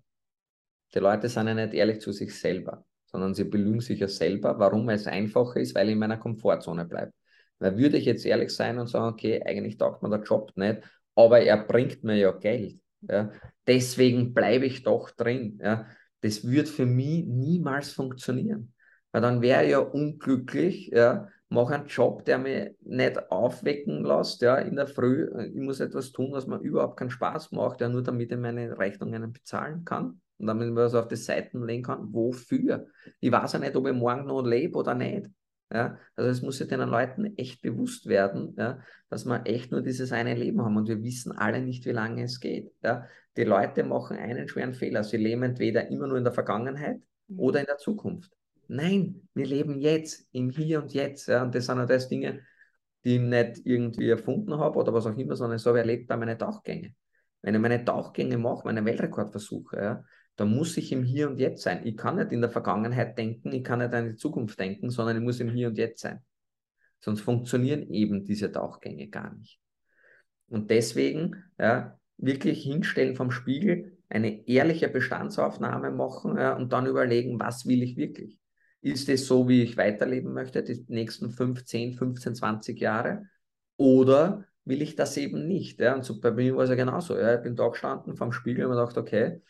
Die Leute sind ja nicht ehrlich zu sich selber, sondern sie belügen sich ja selber, warum es einfacher ist, weil ich in meiner Komfortzone bleibe. Weil würde ich jetzt ehrlich sein und sagen, okay, eigentlich taugt mir der Job nicht, aber er bringt mir ja Geld. Ja. Deswegen bleibe ich doch drin. Ja. Das wird für mich niemals funktionieren. Weil dann wäre ich ja unglücklich, ja, mache einen Job, der mich nicht aufwecken lässt, ja, in der Früh. Ich muss etwas tun, was mir überhaupt keinen Spaß macht, ja, nur damit ich meine Rechnungen bezahlen kann und damit ich was auf die Seiten legen kann. Wofür? Ich weiß ja nicht, ob ich morgen noch lebe oder nicht. Ja, also es muss ja den Leuten echt bewusst werden, ja, dass wir echt nur dieses eine Leben haben und wir wissen alle nicht, wie lange es geht. Ja. Die Leute machen einen schweren Fehler. Sie leben entweder immer nur in der Vergangenheit mhm. oder in der Zukunft. Nein, wir leben jetzt, im Hier und Jetzt. Ja, und das sind auch das Dinge, die ich nicht irgendwie erfunden habe oder was auch immer, sondern so habe ich erlebt bei meinen Tauchgängen. Wenn ich meine Tauchgänge mache, meine Weltrekordversuche, ja, dann muss ich im Hier und Jetzt sein. Ich kann nicht in der Vergangenheit denken, ich kann nicht an die Zukunft denken, sondern ich muss im Hier und Jetzt sein. Sonst funktionieren eben diese Tauchgänge gar nicht. Und deswegen ja, wirklich hinstellen vom Spiegel, eine ehrliche Bestandsaufnahme machen ja, und dann überlegen, was will ich wirklich? Ist es so, wie ich weiterleben möchte, die nächsten 5, 10, 15, 20 Jahre? Oder will ich das eben nicht? Ja? Und so bei mir war es ja genauso. Ja? Ich bin da gestanden vom Spiegel und mir gedacht, okay,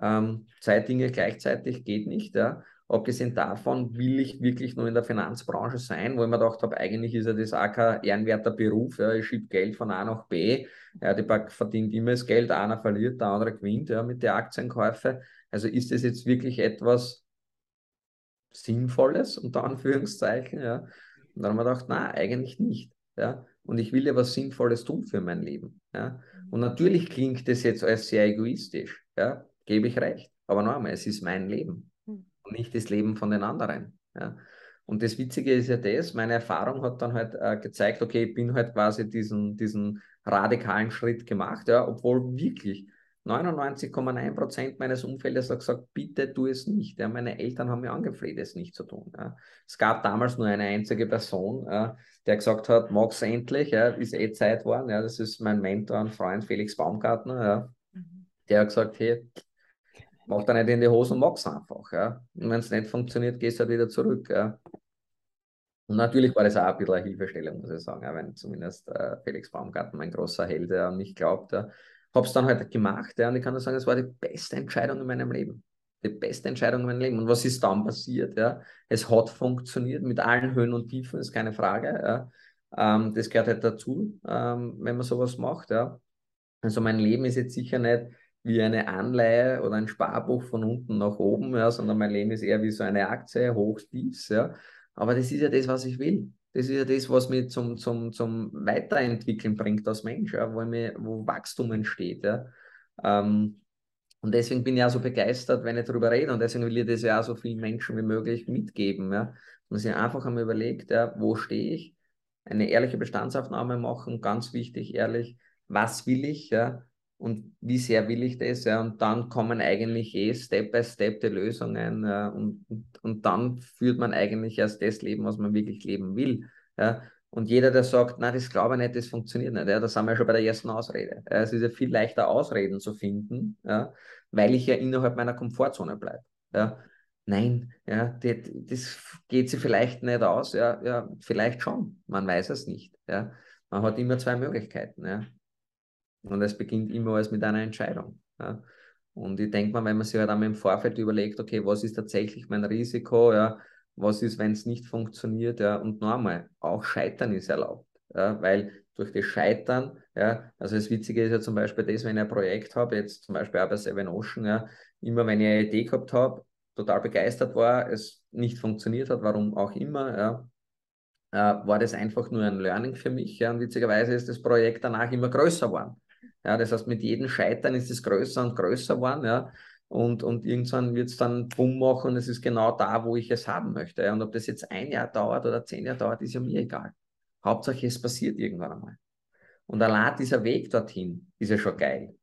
ähm, zwei Dinge gleichzeitig geht nicht. Ja? Abgesehen davon will ich wirklich nur in der Finanzbranche sein, wo ich mir gedacht habe, eigentlich ist ja das auch kein ehrenwerter Beruf. Ja. Ich schiebe Geld von A nach B. Ja, die Bank verdient immer das Geld, einer verliert, der andere gewinnt ja, mit den Aktienkäufen. Also ist das jetzt wirklich etwas Sinnvolles, unter Anführungszeichen? Ja. Und dann haben wir gedacht, nein, eigentlich nicht. Ja. Und ich will ja was Sinnvolles tun für mein Leben. Ja. Und natürlich klingt das jetzt als sehr egoistisch, ja, gebe ich recht. Aber nochmal, es ist mein Leben und nicht das Leben von den anderen. Ja. Und das Witzige ist ja das, meine Erfahrung hat dann halt äh, gezeigt, okay, ich bin halt quasi diesen, diesen radikalen Schritt gemacht, ja, obwohl wirklich 99,9 Prozent meines Umfeldes hat gesagt, bitte tu es nicht. Ja. Meine Eltern haben mir angefleht, es nicht zu tun. Ja. Es gab damals nur eine einzige Person, äh, der gesagt hat, mag's endlich, ja, ist eh Zeit geworden. Ja. Das ist mein Mentor und Freund Felix Baumgartner. Ja. Mhm. Der hat gesagt, hey, mach da nicht in die Hose und mach's einfach. Ja. Und wenn es nicht funktioniert, gehst du halt wieder zurück. Ja. Und natürlich war das auch ein bisschen eine Hilfestellung, muss ich sagen, ja, wenn zumindest äh, Felix Baumgarten, mein großer Held, der an mich glaubt. Ja. Habe es dann halt gemacht ja, und ich kann nur sagen, es war die beste Entscheidung in meinem Leben. Die beste Entscheidung in meinem Leben. Und was ist dann passiert? Ja? Es hat funktioniert mit allen Höhen und Tiefen, ist keine Frage. Ja. Ähm, das gehört halt dazu, ähm, wenn man sowas macht. Ja. Also mein Leben ist jetzt sicher nicht wie eine Anleihe oder ein Sparbuch von unten nach oben, ja, sondern mein Leben ist eher wie so eine Aktie, hoch, tiefs, ja. Aber das ist ja das, was ich will. Das ist ja das, was mich zum, zum, zum Weiterentwickeln bringt als Mensch, ja, wo, mir, wo Wachstum entsteht. Ja. Ähm, und deswegen bin ich auch so begeistert, wenn ich darüber rede. Und deswegen will ich das ja auch so vielen Menschen wie möglich mitgeben. Ja. Und sich einfach einmal überlegt, ja, wo stehe ich? Eine ehrliche Bestandsaufnahme machen, ganz wichtig, ehrlich, was will ich? Ja? Und wie sehr will ich das? Ja? Und dann kommen eigentlich eh Step by Step die Lösungen ja? und, und, und dann führt man eigentlich erst das Leben, was man wirklich leben will. Ja? Und jeder, der sagt, na, das glaube ich nicht, das funktioniert nicht, ja, da sind wir schon bei der ersten Ausrede. Ja, es ist ja viel leichter, Ausreden zu finden, ja, weil ich ja innerhalb meiner Komfortzone bleibe. Ja. Nein, ja, die, das geht sich vielleicht nicht aus, ja, ja, vielleicht schon, man weiß es nicht. Ja. Man hat immer zwei Möglichkeiten. Ja. Und es beginnt immer alles mit einer Entscheidung. Ja. Und ich denke mal, wenn man sich halt einmal im Vorfeld überlegt, okay, was ist tatsächlich mein Risiko, ja, was ist, wenn es nicht funktioniert, ja, und nochmal, auch Scheitern ist erlaubt, ja, weil durch das Scheitern, ja, also das Witzige ist ja zum Beispiel das, wenn ich ein Projekt habe, jetzt zum Beispiel auch bei Seven Ocean, ja, immer wenn ich eine Idee gehabt habe, total begeistert war, es nicht funktioniert hat, warum auch immer, ja, äh, war das einfach nur ein Learning für mich, ja, und witzigerweise ist das Projekt danach immer größer geworden. Ja, das heißt, mit jedem Scheitern ist es größer und größer geworden, ja. Und, und irgendwann wird es dann bumm machen und es ist genau da, wo ich es haben möchte. Ja. Und ob das jetzt ein Jahr dauert oder zehn Jahre dauert, ist ja mir egal. Hauptsache, es passiert irgendwann einmal. Und allein dieser Weg dorthin ist ja schon geil.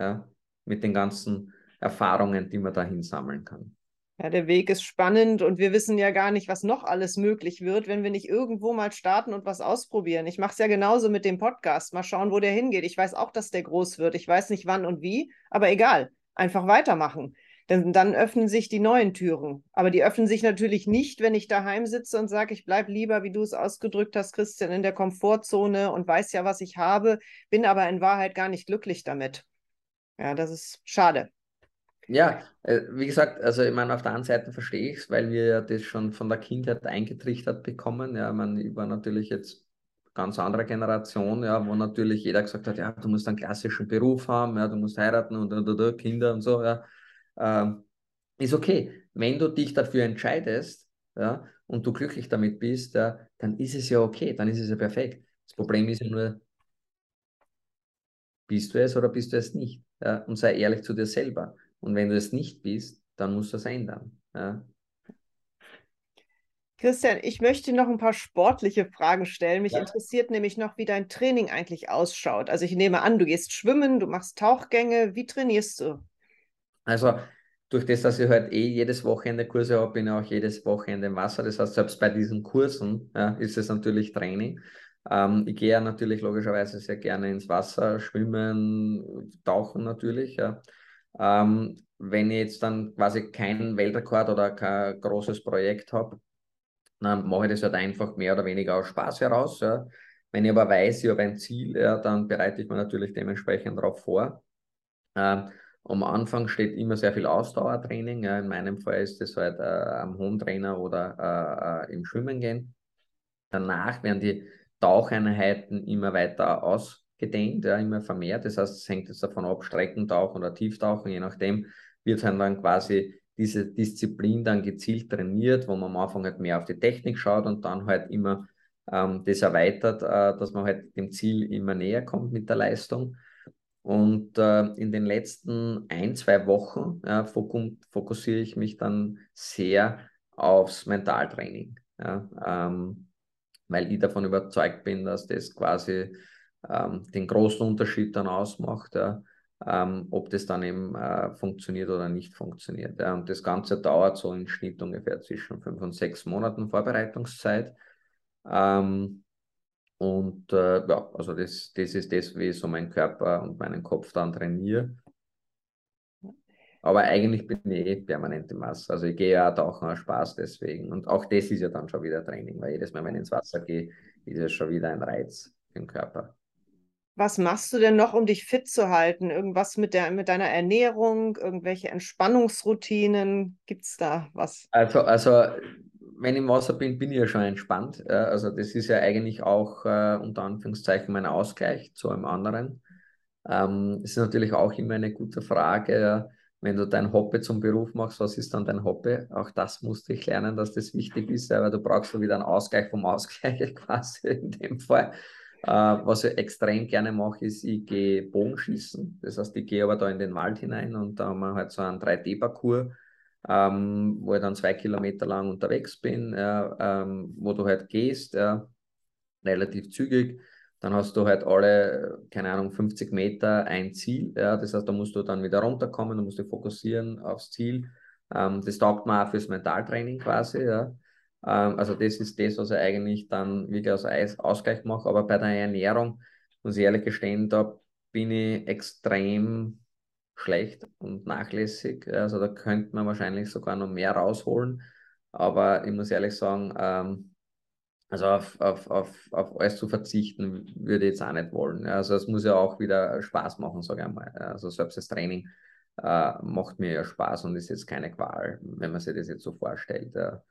Ja, mit den ganzen Erfahrungen, die man dahin sammeln kann. Ja, der Weg ist spannend und wir wissen ja gar nicht, was noch alles möglich wird, wenn wir nicht irgendwo mal starten und was ausprobieren. Ich mache es ja genauso mit dem Podcast. Mal schauen, wo der hingeht. Ich weiß auch, dass der groß wird. Ich weiß nicht wann und wie, aber egal. Einfach weitermachen. Denn dann öffnen sich die neuen Türen. Aber die öffnen sich natürlich nicht, wenn ich daheim sitze und sage, ich bleibe lieber, wie du es ausgedrückt hast, Christian, in der Komfortzone und weiß ja, was ich habe, bin aber in Wahrheit gar nicht glücklich damit. Ja, das ist schade. Ja, äh, wie gesagt, also ich meine, auf der einen Seite verstehe ich es, weil wir ja das schon von der Kindheit eingetrichtert bekommen. Ja, ich war natürlich jetzt ganz andere Generation, ja, wo natürlich jeder gesagt hat, ja, du musst einen klassischen Beruf haben, ja, du musst heiraten und, und, und Kinder und so, ja. Ähm, ist okay. Wenn du dich dafür entscheidest, ja, und du glücklich damit bist, ja, dann ist es ja okay, dann ist es ja perfekt. Das Problem ist ja nur, bist du es oder bist du es nicht? Ja, und sei ehrlich zu dir selber. Und wenn du es nicht bist, dann musst du es ändern. Ja. Christian, ich möchte noch ein paar sportliche Fragen stellen. Mich Ja. interessiert nämlich noch, wie dein Training eigentlich ausschaut. Also ich nehme an, du gehst schwimmen, du machst Tauchgänge. Wie trainierst du? Also durch das, dass ich halt eh jedes Wochenende Kurse habe, bin ich auch jedes Wochenende im Wasser. Das heißt, selbst bei diesen Kursen ja, ist es natürlich Training. Ähm, ich gehe ja natürlich logischerweise sehr gerne ins Wasser, schwimmen, tauchen natürlich. Ja. Ähm, wenn ich jetzt dann quasi keinen Weltrekord oder kein großes Projekt habe, dann mache ich das halt einfach mehr oder weniger aus Spaß heraus. Ja. Wenn ich aber weiß, ich habe ein Ziel, ja, dann bereite ich mir natürlich dementsprechend darauf vor. Ähm, am Anfang steht immer sehr viel Ausdauertraining. Ja. In meinem Fall ist das halt äh, am Hometrainer oder äh, äh, im Schwimmen gehen. Danach werden die Taucheinheiten immer weiter ausgedehnt, ja, immer vermehrt. Das heißt, es hängt jetzt davon ab, Streckentauchen oder Tieftauchen, je nachdem, wird halt dann quasi diese Disziplin dann gezielt trainiert, wo man am Anfang halt mehr auf die Technik schaut und dann halt immer ähm, das erweitert, äh, dass man halt dem Ziel immer näher kommt mit der Leistung. Und äh, in den letzten ein, zwei Wochen ja, fokussiere ich mich dann sehr aufs Mentaltraining. Ja, ähm, weil ich davon überzeugt bin, dass das quasi ähm, den großen Unterschied dann ausmacht, ja, ähm, ob das dann eben äh, funktioniert oder nicht funktioniert. Ja. Und das Ganze dauert so im Schnitt ungefähr zwischen fünf und sechs Monaten Vorbereitungszeit. Ähm, und äh, ja, also das, das ist das, wie ich so meinen Körper und meinen Kopf dann trainiere. Aber eigentlich bin ich eh permanent im Wasser. Also ich gehe ja auch tauchen aus Spaß deswegen. Und auch das ist ja dann schon wieder Training, weil jedes Mal, wenn ich ins Wasser gehe, ist es schon wieder ein Reiz im Körper. Was machst du denn noch, um dich fit zu halten? Irgendwas mit, der, mit deiner Ernährung, irgendwelche Entspannungsroutinen? Gibt es da was? Also, also, wenn ich im Wasser bin, bin ich ja schon entspannt. Also das ist ja eigentlich auch äh, unter Anführungszeichen mein Ausgleich zu einem anderen. Ähm, ist natürlich auch immer eine gute Frage wenn du dein Hobby zum Beruf machst, was ist dann dein Hobby? Auch das musste ich lernen, dass das wichtig ist, weil du brauchst so wieder einen Ausgleich vom Ausgleich [LAUGHS] quasi in dem Fall. Äh, was ich extrem gerne mache, ist, ich gehe Bogenschießen. Das heißt, ich gehe aber da in den Wald hinein und da haben wir halt so einen 3D-Parcours, ähm, wo ich dann zwei Kilometer lang unterwegs bin, äh, ähm, wo du halt gehst, äh, relativ zügig dann hast du halt alle, keine Ahnung, 50 Meter ein Ziel. Ja, das heißt, da musst du dann wieder runterkommen, du musst dich fokussieren aufs Ziel. Ähm, das taugt mir auch fürs Mentaltraining quasi. Ja. Ähm, also das ist das, was ich eigentlich dann wirklich als Ausgleich mache. Aber bei der Ernährung, muss ich ehrlich gestehen, da bin ich extrem schlecht und nachlässig. Also da könnte man wahrscheinlich sogar noch mehr rausholen. Aber ich muss ehrlich sagen, ähm, also auf, auf, auf, auf alles zu verzichten, würde ich jetzt auch nicht wollen. Also es muss ja auch wieder Spaß machen, sage ich einmal. Also selbst das Training äh, macht mir ja Spaß und ist jetzt keine Qual, wenn man sich das jetzt so vorstellt. Ja.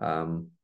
Ähm,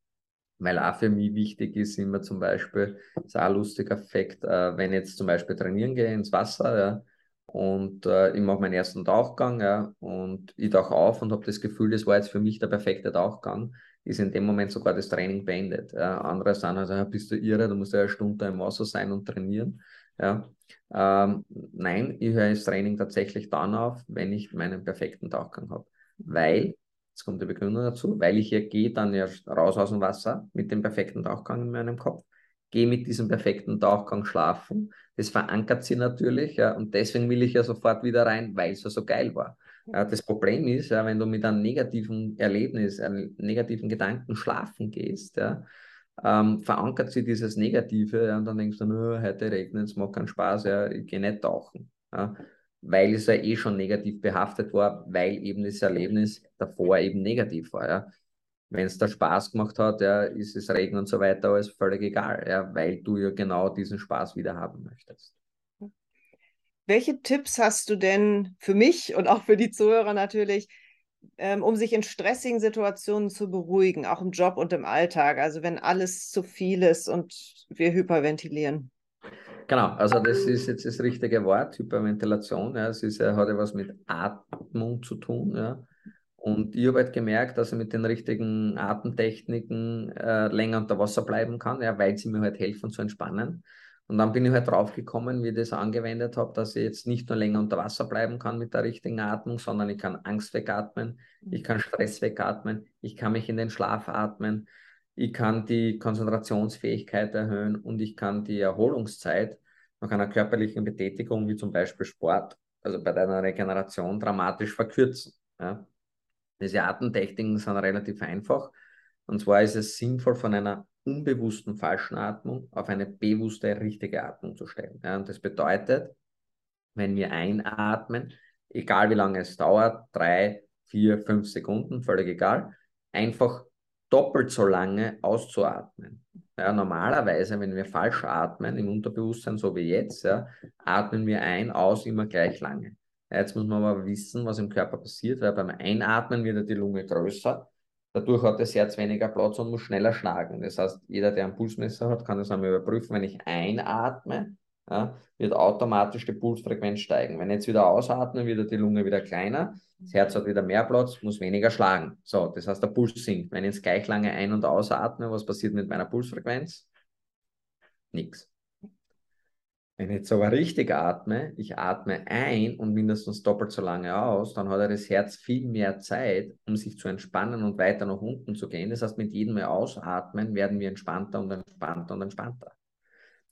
weil auch für mich wichtig ist immer zum Beispiel, ist auch ein lustiger Effekt, äh, wenn ich jetzt zum Beispiel trainieren gehe ins Wasser, ja, und äh, ich mache meinen ersten Tauchgang, ja, und ich tauche auf und habe das Gefühl, das war jetzt für mich der perfekte Tauchgang ist in dem Moment sogar das Training beendet. Ja, andere sagen also, ja, bist du irre, du musst ja eine Stunde im Wasser sein und trainieren. Ja, ähm, nein, ich höre das Training tatsächlich dann auf, wenn ich meinen perfekten Tauchgang habe. Weil, jetzt kommt die Begründung dazu, weil ich hier gehe dann ja raus aus dem Wasser mit dem perfekten Tauchgang in meinem Kopf, gehe mit diesem perfekten Tauchgang schlafen. Das verankert sie natürlich, ja, und deswegen will ich ja sofort wieder rein, weil es ja so geil war. Ja, das Problem ist, ja, wenn du mit einem negativen Erlebnis, einem negativen Gedanken schlafen gehst, ja, ähm, verankert sich dieses Negative ja, und dann denkst du, heute regnet es, macht keinen Spaß, ja, ich gehe nicht tauchen. Ja, weil es ja eh schon negativ behaftet war, weil eben das Erlebnis davor eben negativ war. Ja. Wenn es da Spaß gemacht hat, ja, ist es Regen und so weiter, alles völlig egal, ja, weil du ja genau diesen Spaß wieder haben möchtest. Welche Tipps hast du denn für mich und auch für die Zuhörer natürlich, ähm, um sich in stressigen Situationen zu beruhigen, auch im Job und im Alltag? Also wenn alles zu viel ist und wir hyperventilieren. Genau, also das ist jetzt das richtige Wort, Hyperventilation. Ja, es hat ja was mit Atmung zu tun. Ja. Und ich habe halt gemerkt, dass ich mit den richtigen Atemtechniken äh, länger unter Wasser bleiben kann, ja, weil sie mir halt helfen zu entspannen. Und dann bin ich halt drauf gekommen, wie ich das angewendet habe, dass ich jetzt nicht nur länger unter Wasser bleiben kann mit der richtigen Atmung, sondern ich kann Angst wegatmen, ich kann Stress wegatmen, ich kann mich in den Schlaf atmen. Ich kann die Konzentrationsfähigkeit erhöhen und ich kann die Erholungszeit nach einer körperlichen Betätigung, wie zum Beispiel Sport, also bei deiner Regeneration, dramatisch verkürzen. Ja. Diese Atemtechniken sind relativ einfach. Und zwar ist es sinnvoll, von einer unbewussten falschen Atmung auf eine bewusste richtige Atmung zu stellen. Ja, und das bedeutet, wenn wir einatmen, egal wie lange es dauert, drei, vier, fünf Sekunden, völlig egal, einfach doppelt so lange auszuatmen. Ja, normalerweise, wenn wir falsch atmen im Unterbewusstsein, so wie jetzt, ja, atmen wir ein, aus immer gleich lange. Ja, jetzt muss man aber wissen, was im Körper passiert, weil beim Einatmen wird die Lunge größer, dadurch hat das Herz weniger Platz und muss schneller schlagen. Das heißt, jeder, der ein Pulsmesser hat, kann das einmal überprüfen. Wenn ich einatme, ja, wird automatisch die Pulsfrequenz steigen. Wenn jetzt wieder ausatme, wird die Lunge wieder kleiner, das Herz hat wieder mehr Platz, muss weniger schlagen. So, das heißt, der Puls sinkt. Wenn ich jetzt gleich lange ein- und ausatme, was passiert mit meiner Pulsfrequenz? Nichts. Wenn ich jetzt aber richtig atme, ich atme ein und mindestens doppelt so lange aus, dann hat das Herz viel mehr Zeit, um sich zu entspannen und weiter nach unten zu gehen. Das heißt, mit jedem Mal ausatmen werden wir entspannter und entspannter und entspannter.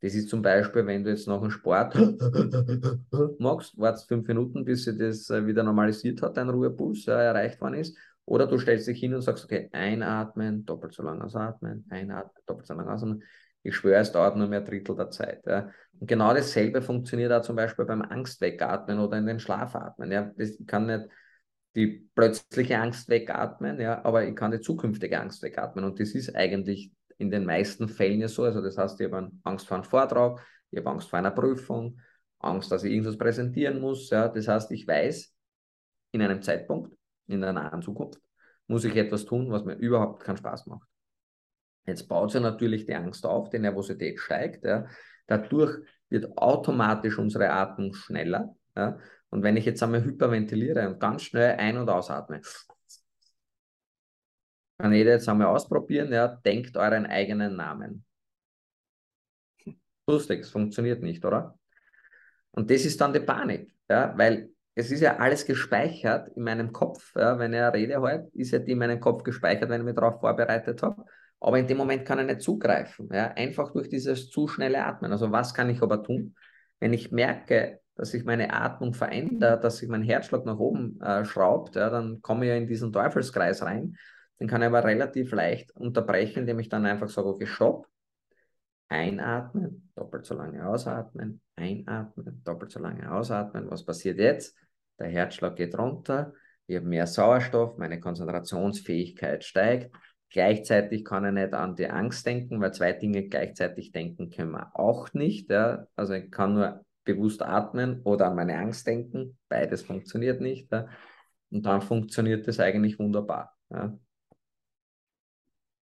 Das ist zum Beispiel, wenn du jetzt nach dem Sport [LAUGHS] machst, wartest fünf Minuten, bis sich das äh, wieder normalisiert hat, dein Ruhepuls ja, erreicht worden ist. Oder du stellst dich hin und sagst, okay, einatmen, doppelt so lang ausatmen, einatmen, doppelt so lang ausatmen. Ich schwöre, es dauert nur mehr ein Drittel der Zeit. Ja. Und genau dasselbe funktioniert auch zum Beispiel beim Angst wegatmen oder in den Schlaf atmen. Ja. Das, ich kann nicht die plötzliche Angst wegatmen, ja, aber ich kann die zukünftige Angst wegatmen. Und das ist eigentlich in den meisten Fällen ja so. Also das heißt, ich habe Angst vor einem Vortrag, ich habe Angst vor einer Prüfung, Angst, dass ich irgendwas präsentieren muss. Ja. Das heißt, ich weiß, in einem Zeitpunkt, in der nahen Zukunft, muss ich etwas tun, was mir überhaupt keinen Spaß macht. Jetzt baut sich natürlich die Angst auf, die Nervosität steigt. Ja. Dadurch wird automatisch unsere Atmung schneller. Ja. Und wenn ich jetzt einmal hyperventiliere und ganz schnell ein- und ausatme, kann jeder jetzt einmal ausprobieren, ja, denkt euren eigenen Namen. Lustig, es funktioniert nicht, oder? Und das ist dann die Panik, ja, weil es ist ja alles gespeichert in meinem Kopf. Ja, wenn ich Rede halte, ist ja die in meinem Kopf gespeichert, wenn ich mich darauf vorbereitet habe. Aber in dem Moment kann ich nicht zugreifen. Ja, einfach durch dieses zu schnelle Atmen. Also was kann ich aber tun, wenn ich merke, dass sich meine Atmung verändert, dass sich mein Herzschlag nach oben äh, schraubt, ja, dann komme ich ja in diesen Teufelskreis rein den kann ich aber relativ leicht unterbrechen, indem ich dann einfach sage, okay, stopp, einatmen, doppelt so lange ausatmen, einatmen, doppelt so lange ausatmen. Was passiert jetzt? Der Herzschlag geht runter, ich habe mehr Sauerstoff, meine Konzentrationsfähigkeit steigt. Gleichzeitig kann ich nicht an die Angst denken, weil zwei Dinge gleichzeitig denken können wir auch nicht. Ja? Also ich kann nur bewusst atmen oder an meine Angst denken. Beides funktioniert nicht. Ja? Und dann funktioniert das eigentlich wunderbar. Ja?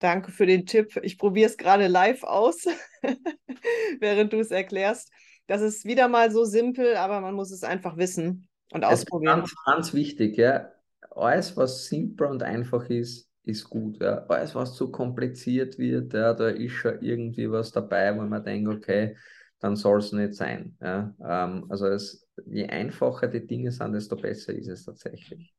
Danke für den Tipp. Ich probiere es gerade live aus, [LAUGHS] während du es erklärst. Das ist wieder mal so simpel, aber man muss es einfach wissen und ausprobieren. Ganz, ganz wichtig, ja. Alles, was simpel und einfach ist, ist gut. Ja. Alles, was zu kompliziert wird, ja, da ist schon irgendwie was dabei, wo man denkt, okay, dann soll es nicht sein. Ja. Ähm, also es, je einfacher die Dinge sind, desto besser ist es tatsächlich.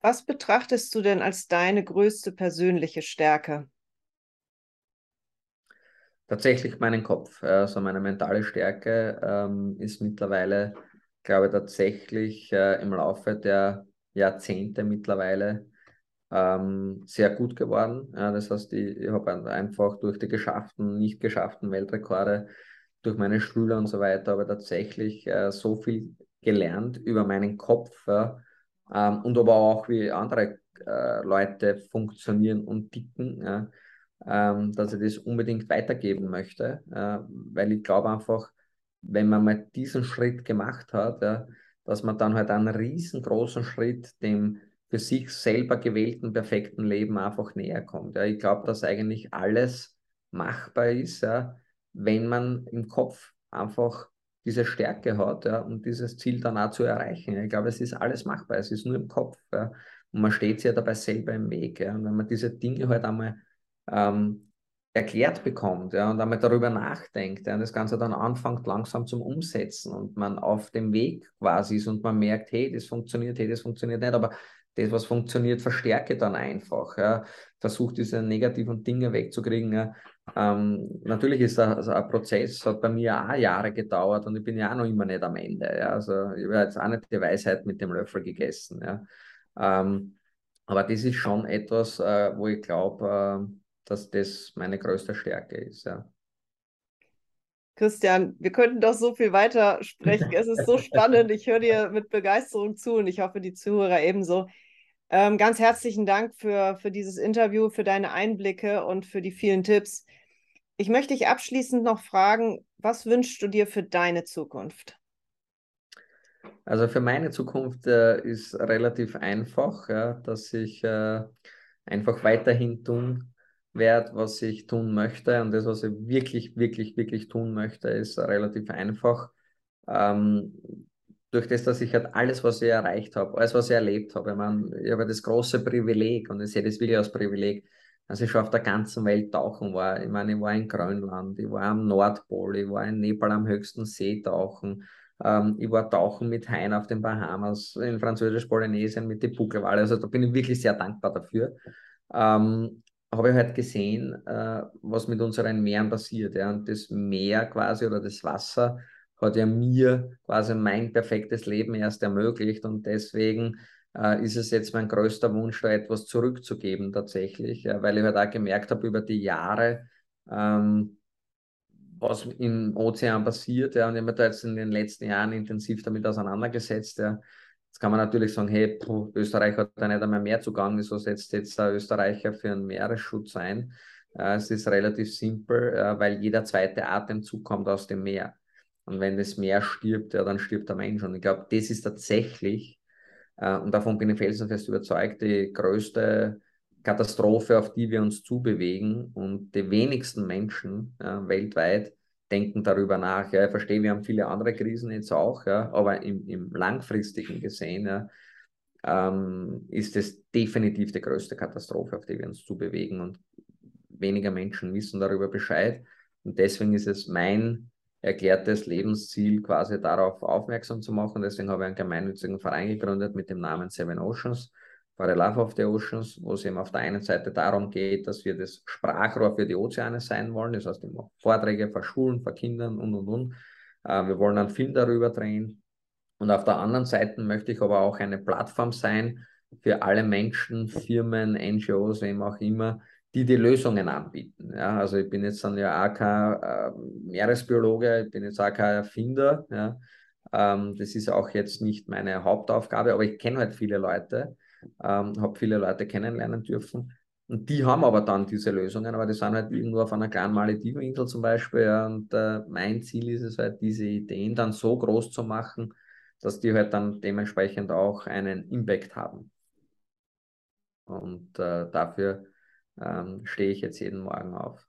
Was betrachtest du denn als deine größte persönliche Stärke? Tatsächlich meinen Kopf. Also meine mentale Stärke ähm, ist mittlerweile, glaube ich, tatsächlich äh, im Laufe der Jahrzehnte mittlerweile ähm, sehr gut geworden. Ja, das heißt, ich, ich habe einfach durch die geschafften, nicht geschafften Weltrekorde, durch meine Schüler und so weiter, aber tatsächlich äh, so viel gelernt über meinen Kopf. Ja, ähm, und aber auch, wie andere äh, Leute funktionieren und ticken, ja, ähm, dass ich das unbedingt weitergeben möchte, äh, weil ich glaube einfach, wenn man mal diesen Schritt gemacht hat, ja, dass man dann halt einen riesengroßen Schritt dem für sich selber gewählten perfekten Leben einfach näher kommt. Ja. Ich glaube, dass eigentlich alles machbar ist, ja, wenn man im Kopf einfach diese Stärke hat ja, um dieses Ziel dann auch zu erreichen. Ich glaube, es ist alles machbar, es ist nur im Kopf. Ja, und man steht sich ja dabei selber im Weg. Ja. Und wenn man diese Dinge halt einmal ähm, erklärt bekommt ja, und einmal darüber nachdenkt ja, und das Ganze dann anfängt langsam zum Umsetzen und man auf dem Weg quasi ist und man merkt, hey, das funktioniert, hey, das funktioniert nicht, aber das, was funktioniert, verstärke dann einfach. Ja. Versuch diese negativen Dinge wegzukriegen. Ja. Ähm, natürlich ist das also ein Prozess, hat bei mir auch Jahre gedauert und ich bin ja auch noch immer nicht am Ende. Ja. Also ich habe jetzt auch nicht die Weisheit mit dem Löffel gegessen. Ja. Ähm, aber das ist schon etwas, äh, wo ich glaube, äh, dass das meine größte Stärke ist. Ja. Christian, wir könnten doch so viel weiter sprechen. Es ist so [LAUGHS] spannend. Ich höre dir mit Begeisterung zu und ich hoffe, die Zuhörer ebenso. Ähm, ganz herzlichen Dank für, für dieses Interview, für deine Einblicke und für die vielen Tipps. Ich möchte dich abschließend noch fragen, was wünschst du dir für deine Zukunft? Also für meine Zukunft äh, ist relativ einfach, ja, dass ich äh, einfach weiterhin tun werde, was ich tun möchte. Und das, was ich wirklich, wirklich, wirklich tun möchte, ist relativ einfach. Ähm, durch das, dass ich halt alles, was ich erreicht habe, alles, was ich erlebt habe, ich, meine, ich habe das große Privileg und ich sehe das wirklich als Privileg, dass ich schon auf der ganzen Welt tauchen war. Ich meine, ich war in Grönland, ich war am Nordpol, ich war in Nepal am höchsten See tauchen, ähm, ich war tauchen mit Hein auf den Bahamas, in Französisch-Polynesien mit den Buckelwale. Also da bin ich wirklich sehr dankbar dafür. Ähm, habe ich halt gesehen, äh, was mit unseren Meeren passiert. Ja? Und das Meer quasi oder das Wasser hat ja mir quasi mein perfektes Leben erst ermöglicht und deswegen äh, ist es jetzt mein größter Wunsch, da etwas zurückzugeben tatsächlich, ja, weil ich halt auch gemerkt habe über die Jahre, ähm, was im Ozean passiert, ja, und ich habe mich da jetzt in den letzten Jahren intensiv damit auseinandergesetzt, ja. Jetzt kann man natürlich sagen, hey, puh, Österreich hat da nicht einmal mehr Zugang, wieso setzt jetzt der Österreicher für einen Meeresschutz ein? Äh, es ist relativ simpel, äh, weil jeder zweite Atemzug kommt aus dem Meer. Und wenn das Meer stirbt, ja, dann stirbt der Mensch. Und ich glaube, das ist tatsächlich, äh, und davon bin ich felsenfest überzeugt, die größte Katastrophe, auf die wir uns zubewegen. Und die wenigsten Menschen ja, weltweit denken darüber nach. Ja, ich verstehe, wir haben viele andere Krisen jetzt auch, ja, aber im, im langfristigen gesehen ähm, ist es definitiv die größte Katastrophe, auf die wir uns zubewegen. Und weniger Menschen wissen darüber Bescheid. Und deswegen ist es mein erklärtes Lebensziel, quasi darauf aufmerksam zu machen. Deswegen habe ich einen gemeinnützigen Verein gegründet mit dem Namen Seven Oceans, for the Love of the Oceans, wo es eben auf der einen Seite darum geht, dass wir das Sprachrohr für die Ozeane sein wollen. Das heißt, immer Vorträge vor Schulen, vor Kindern und und und. Äh, wir wollen einen Film darüber drehen. Und auf der anderen Seite möchte ich aber auch eine Plattform sein für alle Menschen, Firmen, NGOs, wem auch immer, die die Lösungen anbieten. Ja, also ich bin jetzt dann ja auch kein äh, Meeresbiologe, ich bin jetzt auch kein Erfinder. Ja. Ähm, das ist auch jetzt nicht meine Hauptaufgabe, aber ich kenne halt viele Leute, ähm, habe viele Leute kennenlernen dürfen. Und die haben aber dann diese Lösungen, aber die sind halt irgendwo auf einer kleinen Malediveninsel zum Beispiel. Ja, und äh, mein Ziel ist es halt, diese Ideen dann so groß zu machen, dass die halt dann dementsprechend auch einen Impact haben. Und äh, dafür ähm, stehe ich jetzt jeden Morgen auf.